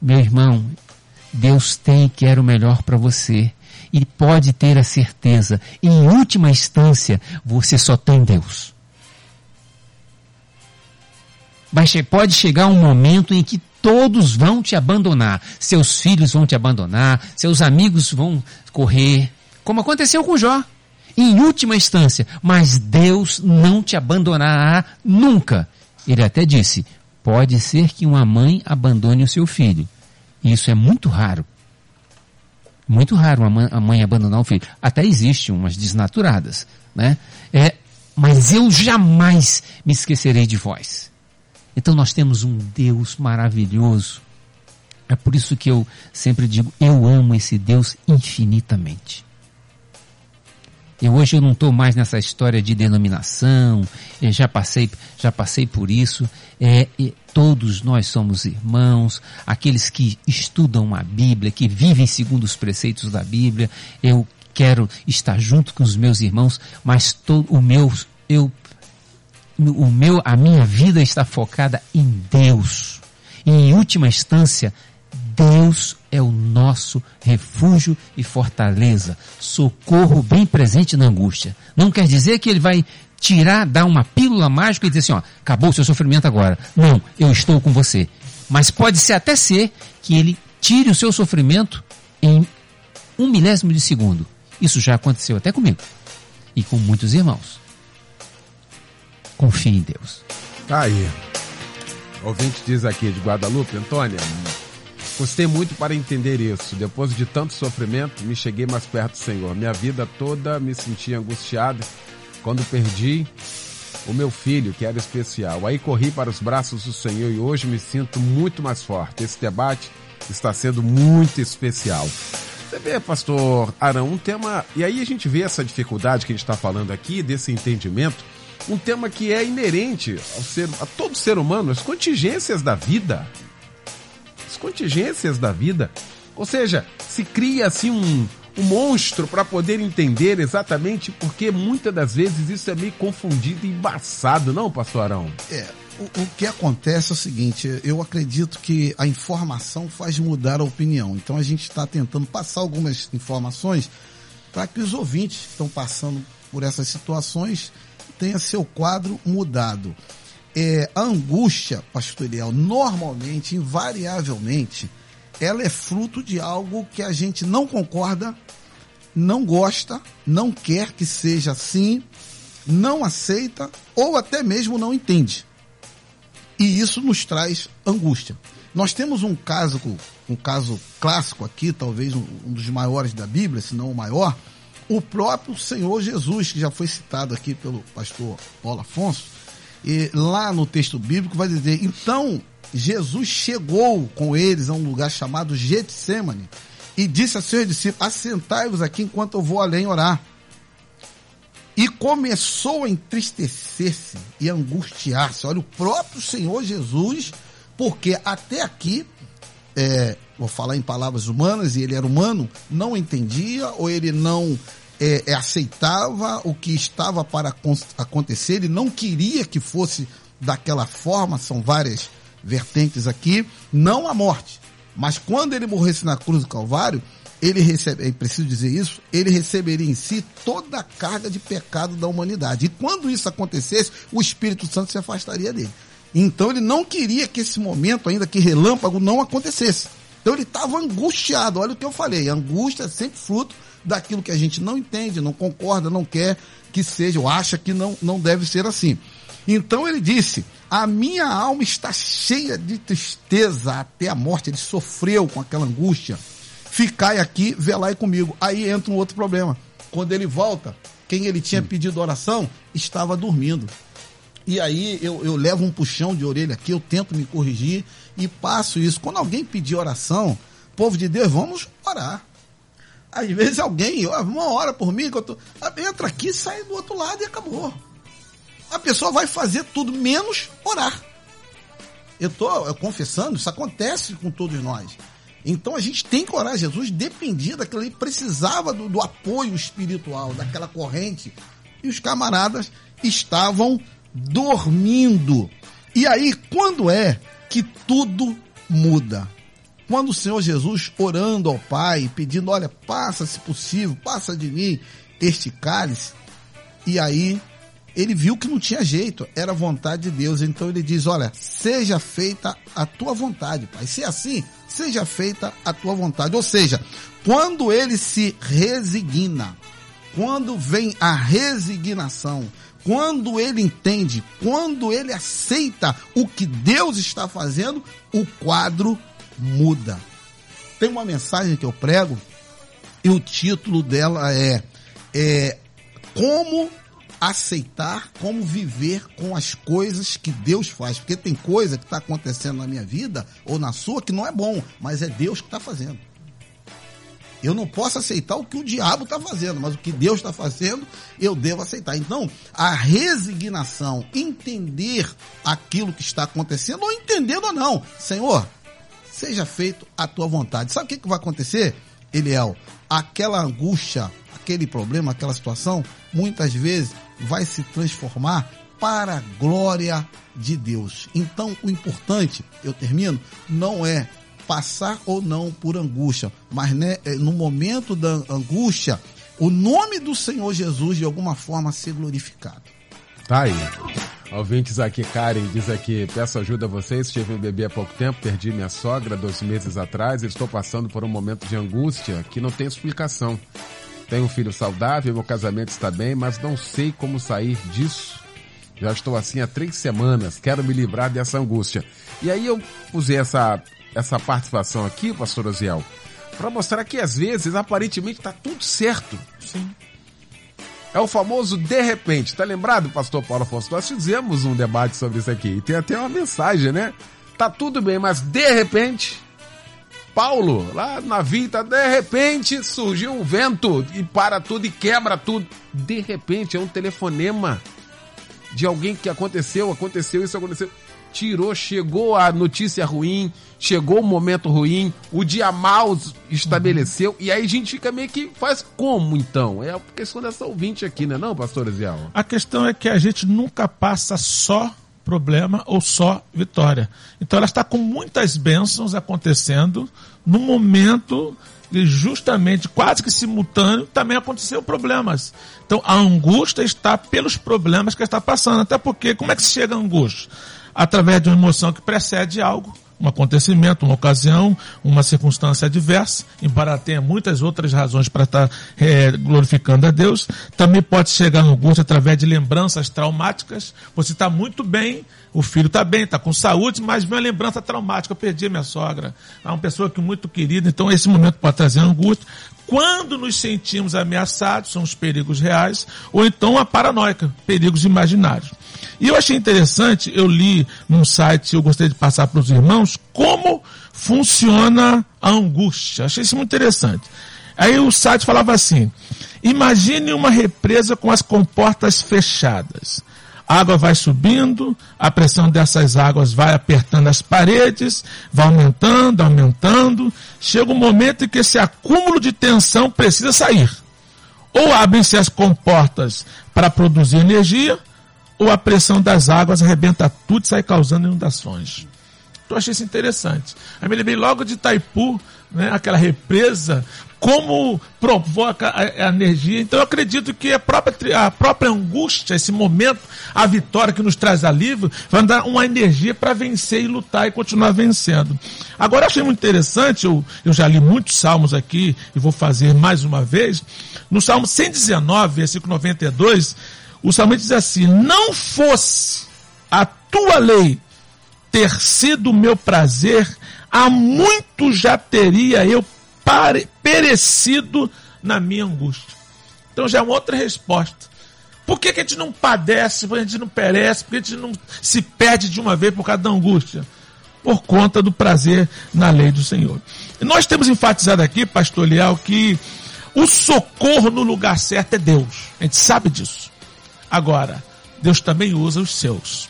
F: Meu irmão, Deus tem e quer o melhor para você. E pode ter a certeza, em última instância, você só tem Deus. Mas pode chegar um momento em que todos vão te abandonar. Seus filhos vão te abandonar, seus amigos vão correr, como aconteceu com Jó. Em última instância, mas Deus não te abandonará nunca. Ele até disse: pode ser que uma mãe abandone o seu filho. Isso é muito raro. Muito raro a mãe abandonar o filho. Até existe umas desnaturadas, né? É, mas eu jamais me esquecerei de vós. Então nós temos um Deus maravilhoso. É por isso que eu sempre digo, eu amo esse Deus infinitamente. E hoje eu não estou mais nessa história de denominação, eu já passei, já passei por isso. É, todos nós somos irmãos, aqueles que estudam a Bíblia, que vivem segundo os preceitos da Bíblia. Eu quero estar junto com os meus irmãos, mas o meu, eu o meu, a minha vida está focada em Deus. E em última instância, Deus é o nosso refúgio e fortaleza, socorro bem presente na angústia. Não quer dizer que ele vai tirar, dar uma pílula mágica e dizer assim, ó, acabou o seu sofrimento agora. Não, eu estou com você. Mas pode ser até ser que ele tire o seu sofrimento em um milésimo de segundo. Isso já aconteceu até comigo. E com muitos irmãos. Confie em Deus.
A: Tá aí. O ouvinte diz aqui de Guadalupe, Antônia, custei muito para entender isso. Depois de tanto sofrimento, me cheguei mais perto do Senhor. Minha vida toda me sentia angustiado quando perdi o meu filho, que era especial. Aí corri para os braços do Senhor e hoje me sinto muito mais forte. Esse debate está sendo muito especial. Você vê, pastor Arão, um tema. E aí a gente vê essa dificuldade que a gente está falando aqui, desse entendimento um tema que é inerente ao ser, a todo ser humano, as contingências da vida. As contingências da vida. Ou seja, se cria assim um, um monstro para poder entender exatamente porque muitas das vezes isso é meio confundido e embaçado, não, pastor Arão?
G: É, o, o, que acontece é o seguinte, eu acredito que a informação faz mudar a opinião. Então a gente está tentando passar algumas informações para que os ouvintes que estão passando por essas situações tenha seu quadro mudado. É, a angústia pastorial, normalmente, invariavelmente, ela é fruto de algo que a gente não concorda, não gosta, não quer que seja assim, não aceita ou até mesmo não entende. E isso nos traz angústia. Nós temos um caso, um caso clássico aqui, talvez um dos maiores da Bíblia, se não o maior, o próprio Senhor Jesus, que já foi citado aqui pelo pastor Paulo Afonso, Lá no texto bíblico vai dizer: então Jesus chegou com eles a um lugar chamado Getsemane e disse a seus discípulos: assentai-vos aqui enquanto eu vou além orar. E começou a entristecer-se e angustiar-se. Olha, o próprio Senhor Jesus, porque até aqui, é, vou falar em palavras humanas, e ele era humano, não entendia ou ele não é, é, aceitava o que estava para acontecer, ele não queria que fosse daquela forma, são várias vertentes aqui, não a morte, mas quando ele morresse na cruz do Calvário, ele recebe, é preciso dizer isso, ele receberia em si toda a carga de pecado da humanidade. E quando isso acontecesse, o Espírito Santo se afastaria dele. Então ele não queria que esse momento, ainda que relâmpago, não acontecesse. Então ele estava angustiado. Olha o que eu falei: angústia é sempre fruto daquilo que a gente não entende, não concorda, não quer que seja, ou acha que não, não deve ser assim. Então ele disse: A minha alma está cheia de tristeza até a morte. Ele sofreu com aquela angústia ficai aqui, velai comigo. Aí entra um outro problema. Quando ele volta, quem ele tinha pedido oração estava dormindo. E aí eu, eu levo um puxão de orelha aqui, eu tento me corrigir e passo isso. Quando alguém pedir oração, povo de Deus, vamos orar. Às vezes alguém, uma hora por mim, que eu tô, entra aqui, sai do outro lado e acabou. A pessoa vai fazer tudo menos orar. Eu estou confessando, isso acontece com todos nós. Então a gente tem que orar. Jesus dependia daquilo ali, precisava do, do apoio espiritual, daquela corrente. E os camaradas estavam dormindo. E aí, quando é que tudo muda? Quando o Senhor Jesus orando ao Pai, pedindo, olha, passa se possível, passa de mim este cálice. E aí ele viu que não tinha jeito, era vontade de Deus. Então ele diz: Olha, seja feita a tua vontade, Pai. Se é assim, seja feita a tua vontade. Ou seja, quando ele se resigna, quando vem a resignação, quando ele entende, quando ele aceita o que Deus está fazendo, o quadro muda. Tem uma mensagem que eu prego e o título dela é, é Como aceitar como viver com as coisas que Deus faz. Porque tem coisa que está acontecendo na minha vida ou na sua que não é bom, mas é Deus que está fazendo. Eu não posso aceitar o que o diabo está fazendo, mas o que Deus está fazendo, eu devo aceitar. Então, a resignação, entender aquilo que está acontecendo, ou entendendo ou não. Senhor, seja feito a tua vontade. Sabe o que, que vai acontecer, Eliel? Aquela angústia, aquele problema, aquela situação, muitas vezes vai se transformar para a glória de Deus. Então, o importante, eu termino, não é passar ou não por angústia, mas né, é, no momento da angústia, o nome do Senhor Jesus de alguma forma ser glorificado.
A: Tá aí. Ouvintes aqui, Karen diz aqui, peço ajuda a vocês, tive um bebê há pouco tempo, perdi minha sogra dois meses atrás, estou passando por um momento de angústia que não tem explicação. Tenho um filho saudável, meu casamento está bem, mas não sei como sair disso. Já estou assim há três semanas, quero me livrar dessa angústia. E aí eu usei essa, essa participação aqui, pastor Oziel, para mostrar que às vezes, aparentemente, está tudo certo. Sim. É o famoso de repente. Tá lembrado, pastor Paulo Afonso? Nós fizemos um debate sobre isso aqui. E tem até uma mensagem, né? Tá tudo bem, mas de repente Paulo, lá na vida, de repente surgiu um vento e para tudo e quebra tudo. De repente é um telefonema de alguém que aconteceu, aconteceu isso, aconteceu. Tirou, chegou a notícia ruim, chegou o momento ruim, o dia mal estabeleceu, e aí a gente fica meio que faz como então? É a questão dessa ouvinte aqui, né, não, pastor Eziel?
C: A questão é que a gente nunca passa só problema ou só vitória. Então ela está com muitas bênçãos acontecendo no momento e justamente quase que simultâneo também aconteceu problemas. Então a angústia está pelos problemas que está passando. Até porque como é que se chega a angústia? Através de uma emoção que precede algo um acontecimento, uma ocasião, uma circunstância adversa, embora tenha muitas outras razões para estar é, glorificando a Deus, também pode chegar no gosto através de lembranças traumáticas. Você está muito bem, o filho está bem, está com saúde, mas vem uma lembrança traumática. Eu perdi a minha sogra, é uma pessoa que muito querida, então esse momento pode trazer angústia. Quando nos sentimos ameaçados, são os perigos reais, ou então a paranoica, perigos imaginários. E eu achei interessante, eu li num site, eu gostaria de passar para os irmãos, como funciona a angústia. Achei isso muito interessante. Aí o site falava assim: imagine uma represa com as comportas fechadas. Água vai subindo, a pressão dessas águas vai apertando as paredes, vai aumentando, aumentando. Chega um momento em que esse acúmulo de tensão precisa sair. Ou abrem-se as comportas para produzir energia, ou a pressão das águas arrebenta tudo e sai causando inundações. Então, achei isso interessante. Aí me lembrei logo de Itaipu, né, aquela represa, como provoca a, a, energia. Então eu acredito que a própria, a própria angústia, esse momento, a vitória que nos traz alívio, vai dar uma energia para vencer e lutar e continuar vencendo. Agora eu achei muito interessante, eu, eu já li muitos salmos aqui e vou fazer mais uma vez. No Salmo 119, versículo 92, o salmista diz assim: Não fosse a tua lei ter sido meu prazer, há muito já teria eu pare, perecido na minha angústia. Então já é uma outra resposta. Por que, que a gente não padece, por que a gente não perece, por que a gente não se perde de uma vez por causa da angústia? Por conta do prazer na lei do Senhor. Nós temos enfatizado aqui, pastor Leal, que o socorro no lugar certo é Deus. A gente sabe disso. Agora, Deus também usa os seus.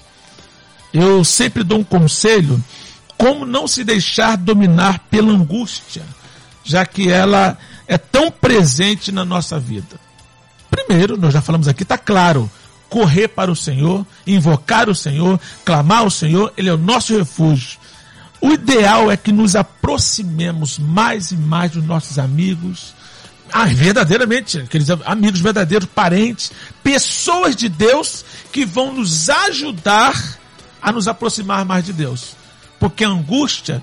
C: Eu sempre dou um conselho como não se deixar dominar pela angústia já que ela é tão presente na nossa vida? Primeiro, nós já falamos aqui, está claro, correr para o Senhor, invocar o Senhor, clamar ao Senhor, Ele é o nosso refúgio. O ideal é que nos aproximemos mais e mais dos nossos amigos, ah, verdadeiramente, aqueles amigos verdadeiros, parentes, pessoas de Deus que vão nos ajudar a nos aproximar mais de Deus. Porque a angústia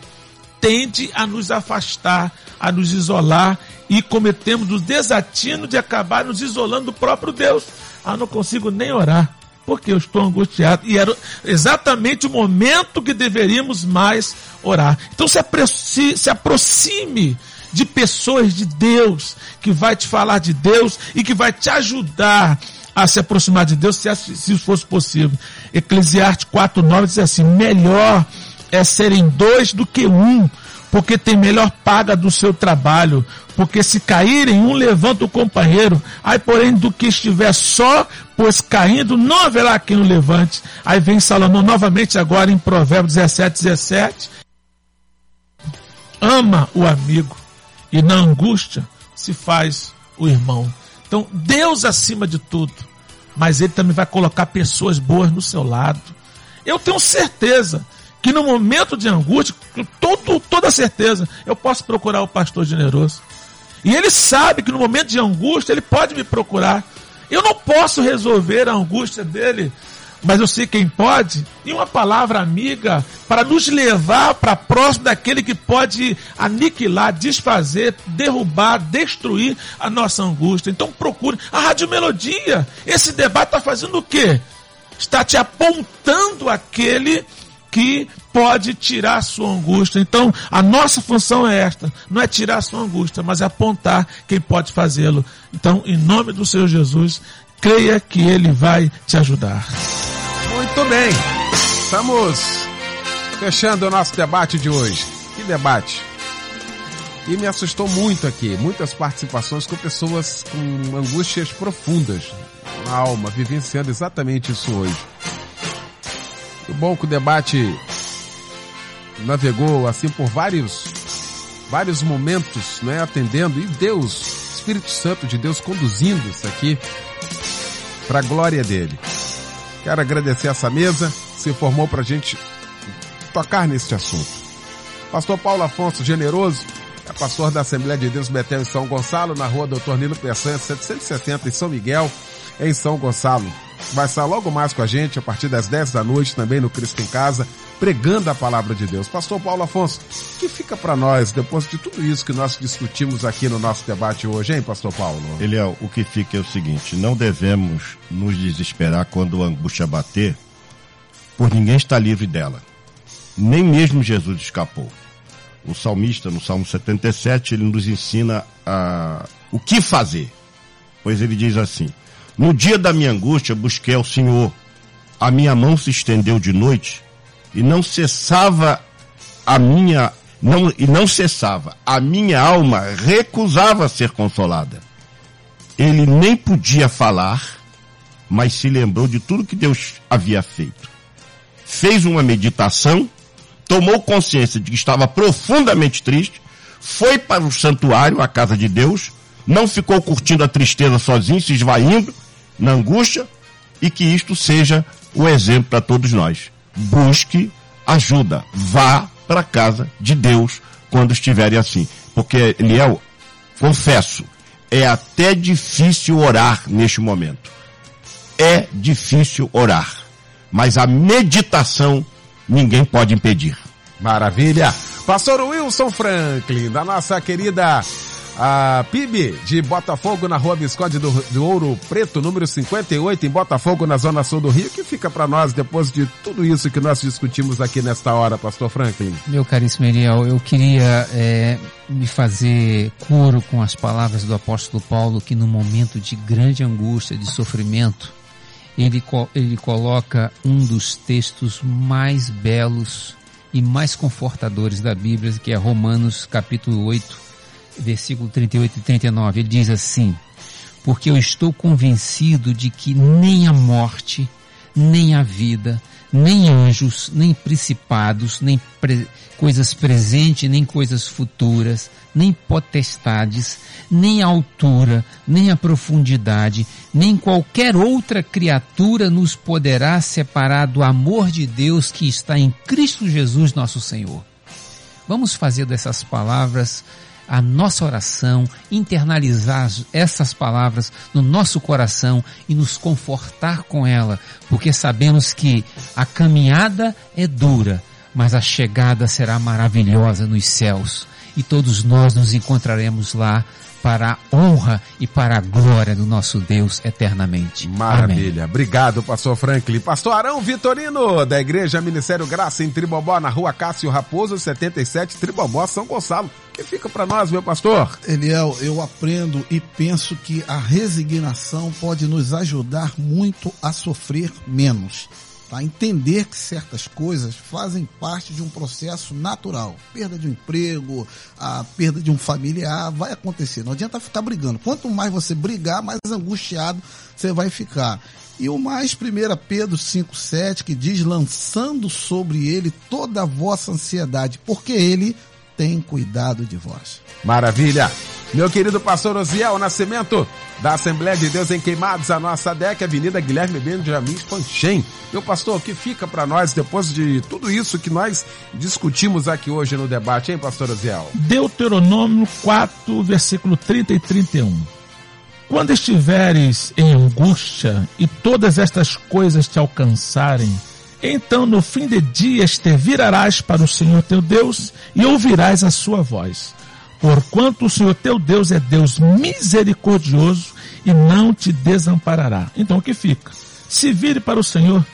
C: tende a nos afastar, a nos isolar e cometemos o desatino de acabar nos isolando do próprio Deus. Ah, não consigo nem orar, porque eu estou angustiado. E era exatamente o momento que deveríamos mais orar. Então se, aproxime, se aproxime de pessoas de Deus, que vai te falar de Deus e que vai te ajudar a se aproximar de Deus, se, se fosse possível. Eclesiastes 4,9 diz assim: melhor é serem dois do que um, porque tem melhor paga do seu trabalho. Porque se caírem, um levanta o companheiro. Aí, porém, do que estiver só, pois caindo, não haverá quem o levante. Aí vem Salomão novamente agora em Provérbios 17, 17. Ama o amigo e na angústia se faz o irmão. Então, Deus acima de tudo. Mas Ele também vai colocar pessoas boas no seu lado. Eu tenho certeza que no momento de angústia, todo, toda certeza, eu posso procurar o pastor generoso. E ele sabe que no momento de angústia ele pode me procurar. Eu não posso resolver a angústia dele, mas eu sei quem pode. E uma palavra amiga para nos levar para próximo daquele que pode aniquilar, desfazer, derrubar, destruir a nossa angústia. Então procure. A Rádio Melodia, esse debate está fazendo o quê? Está te apontando aquele que pode tirar a sua angústia. Então, a nossa função é esta: não é tirar a sua angústia, mas é apontar quem pode fazê-lo. Então, em nome do Senhor Jesus, creia que Ele vai te ajudar.
A: Muito bem, estamos fechando o nosso debate de hoje. Que debate! E me assustou muito aqui, muitas participações com pessoas com angústias profundas na alma, vivenciando exatamente isso hoje. Que bom que o debate navegou assim por vários vários momentos, né, atendendo e Deus, Espírito Santo de Deus conduzindo isso aqui para a glória dele. Quero agradecer essa mesa, se formou para a gente tocar neste assunto. Pastor Paulo Afonso Generoso, é pastor da Assembleia de Deus Betel em São Gonçalo, na rua Doutor Nilo Peçanha, 770 em São Miguel, em São Gonçalo vai estar logo mais com a gente a partir das 10 da noite também no Cristo em Casa, pregando a palavra de Deus. Pastor Paulo Afonso, o que fica para nós depois de tudo isso que nós discutimos aqui no nosso debate hoje, hein, Pastor Paulo?
E: Ele é o que fica é o seguinte: não devemos nos desesperar quando a angústia bater, por ninguém está livre dela. Nem mesmo Jesus escapou. O salmista, no Salmo 77, ele nos ensina a, o que fazer. Pois ele diz assim: No dia da minha angústia, busquei ao Senhor. A minha mão se estendeu de noite e não cessava a minha não, e não cessava. A minha alma recusava ser consolada. Ele nem podia falar, mas se lembrou de tudo que Deus havia feito. Fez uma meditação, tomou consciência de que estava profundamente triste, foi para o santuário, a casa de Deus, não ficou curtindo a tristeza sozinho, se esvaindo na angústia, e que isto seja o exemplo para todos nós busque ajuda. Vá para a casa de Deus quando estiverem assim. Porque, Eliel, confesso, é até difícil orar neste momento. É difícil orar. Mas a meditação ninguém pode impedir.
A: Maravilha! Pastor Wilson Franklin, da nossa querida a PIB de Botafogo na rua Visconde do, do, Ouro Preto, número 58, em Botafogo, na zona sul do Rio, que fica para nós depois de tudo isso que nós discutimos aqui nesta hora, pastor Franklin.
F: Meu caríssimo Eliel, eu queria é, me fazer coro com as palavras do apóstolo Paulo, que no momento de grande angústia, de sofrimento, ele, ele coloca um dos textos mais belos e mais confortadores da Bíblia, que é Romanos capítulo 8, versículo 38 e 39, ele diz assim: Porque eu estou convencido de que nem a morte, nem a vida, nem anjos, nem principados, nem pre coisas presentes, nem coisas futuras, nem potestades, nem a altura, nem a profundidade, nem qualquer outra criatura nos poderá separar do amor de Deus que está em Cristo Jesus, nosso Senhor. Vamos fazer dessas palavras a nossa oração, internalizar essas palavras no nosso coração e nos confortar com ela, porque sabemos que a caminhada é dura, mas a chegada será maravilhosa nos céus e todos nós nos encontraremos lá para a honra e para a glória do nosso Deus eternamente.
A: Maravilha. Amém. Obrigado, pastor Franklin. Pastor Arão Vitorino, da Igreja Ministério Graça em Tribobó, na rua Cássio Raposo, 77, Tribobó, São Gonçalo. Que fica para nós, meu pastor?
G: Eliel, eu aprendo e penso que a resignação pode nos ajudar muito a sofrer menos. Tá? Entender que certas coisas fazem parte de um processo natural. Perda de um emprego, a perda de um familiar, vai acontecer. Não adianta ficar brigando. Quanto mais você brigar, mais angustiado você vai ficar. E o mais, 1 Pedro 5,7, que diz, lançando sobre ele toda a vossa ansiedade, porque ele tem cuidado de vós.
A: Maravilha! Meu querido pastor Osiel Nascimento, da Assembleia de Deus em Queimados, a nossa DEC, Avenida Guilherme Benjamin Panchem. Meu pastor, o que fica para nós depois de tudo isso que nós discutimos aqui hoje no debate, hein, pastor Osiel?
C: Deuteronômio 4, versículo 30 e 31. Quando estiveres em angústia e todas estas coisas te alcançarem, então no fim de dias te virarás para o Senhor teu Deus e ouvirás a sua voz Porquanto o Senhor teu Deus é Deus misericordioso e não te desamparará. Então o que fica? Se vire para o Senhor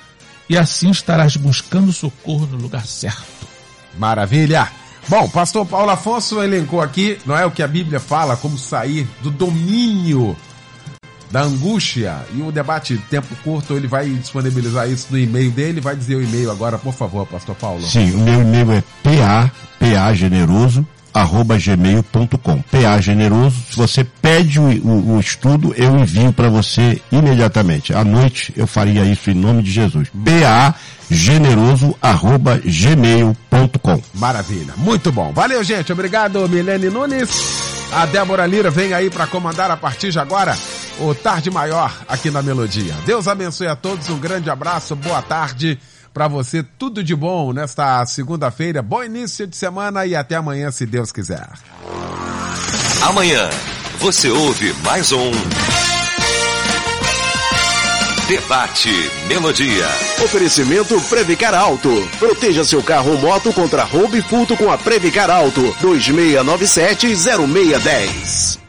C: e assim estarás buscando socorro no lugar certo.
A: Maravilha! Bom, pastor Paulo Afonso elencou aqui, não é o que a Bíblia fala, como sair do domínio da angústia. E o debate tempo curto, ele vai disponibilizar isso no e-mail dele. Vai dizer o e-mail agora, por favor, pastor Paulo.
E: Sim, o meu e-mail é pa, pa generoso, arroba gmail.com. PA Generoso, se você pede o, o, o estudo, eu envio para você imediatamente. À noite eu faria isso em nome de Jesus. PA generoso arroba gmail.com.
A: Maravilha, muito bom. Valeu, gente. Obrigado, Milene Nunes. A Débora Lira vem aí para comandar a partir de agora o Tarde Maior aqui na Melodia. Deus abençoe a todos, um grande abraço, boa tarde para você tudo de bom nesta segunda-feira. Bom início de semana e até amanhã, se Deus quiser.
D: Amanhã você ouve mais um. Debate Melodia.
H: Oferecimento Previcar Alto. Proteja seu carro ou moto contra roubo e furto com a Previcar Alto. 2697-0610.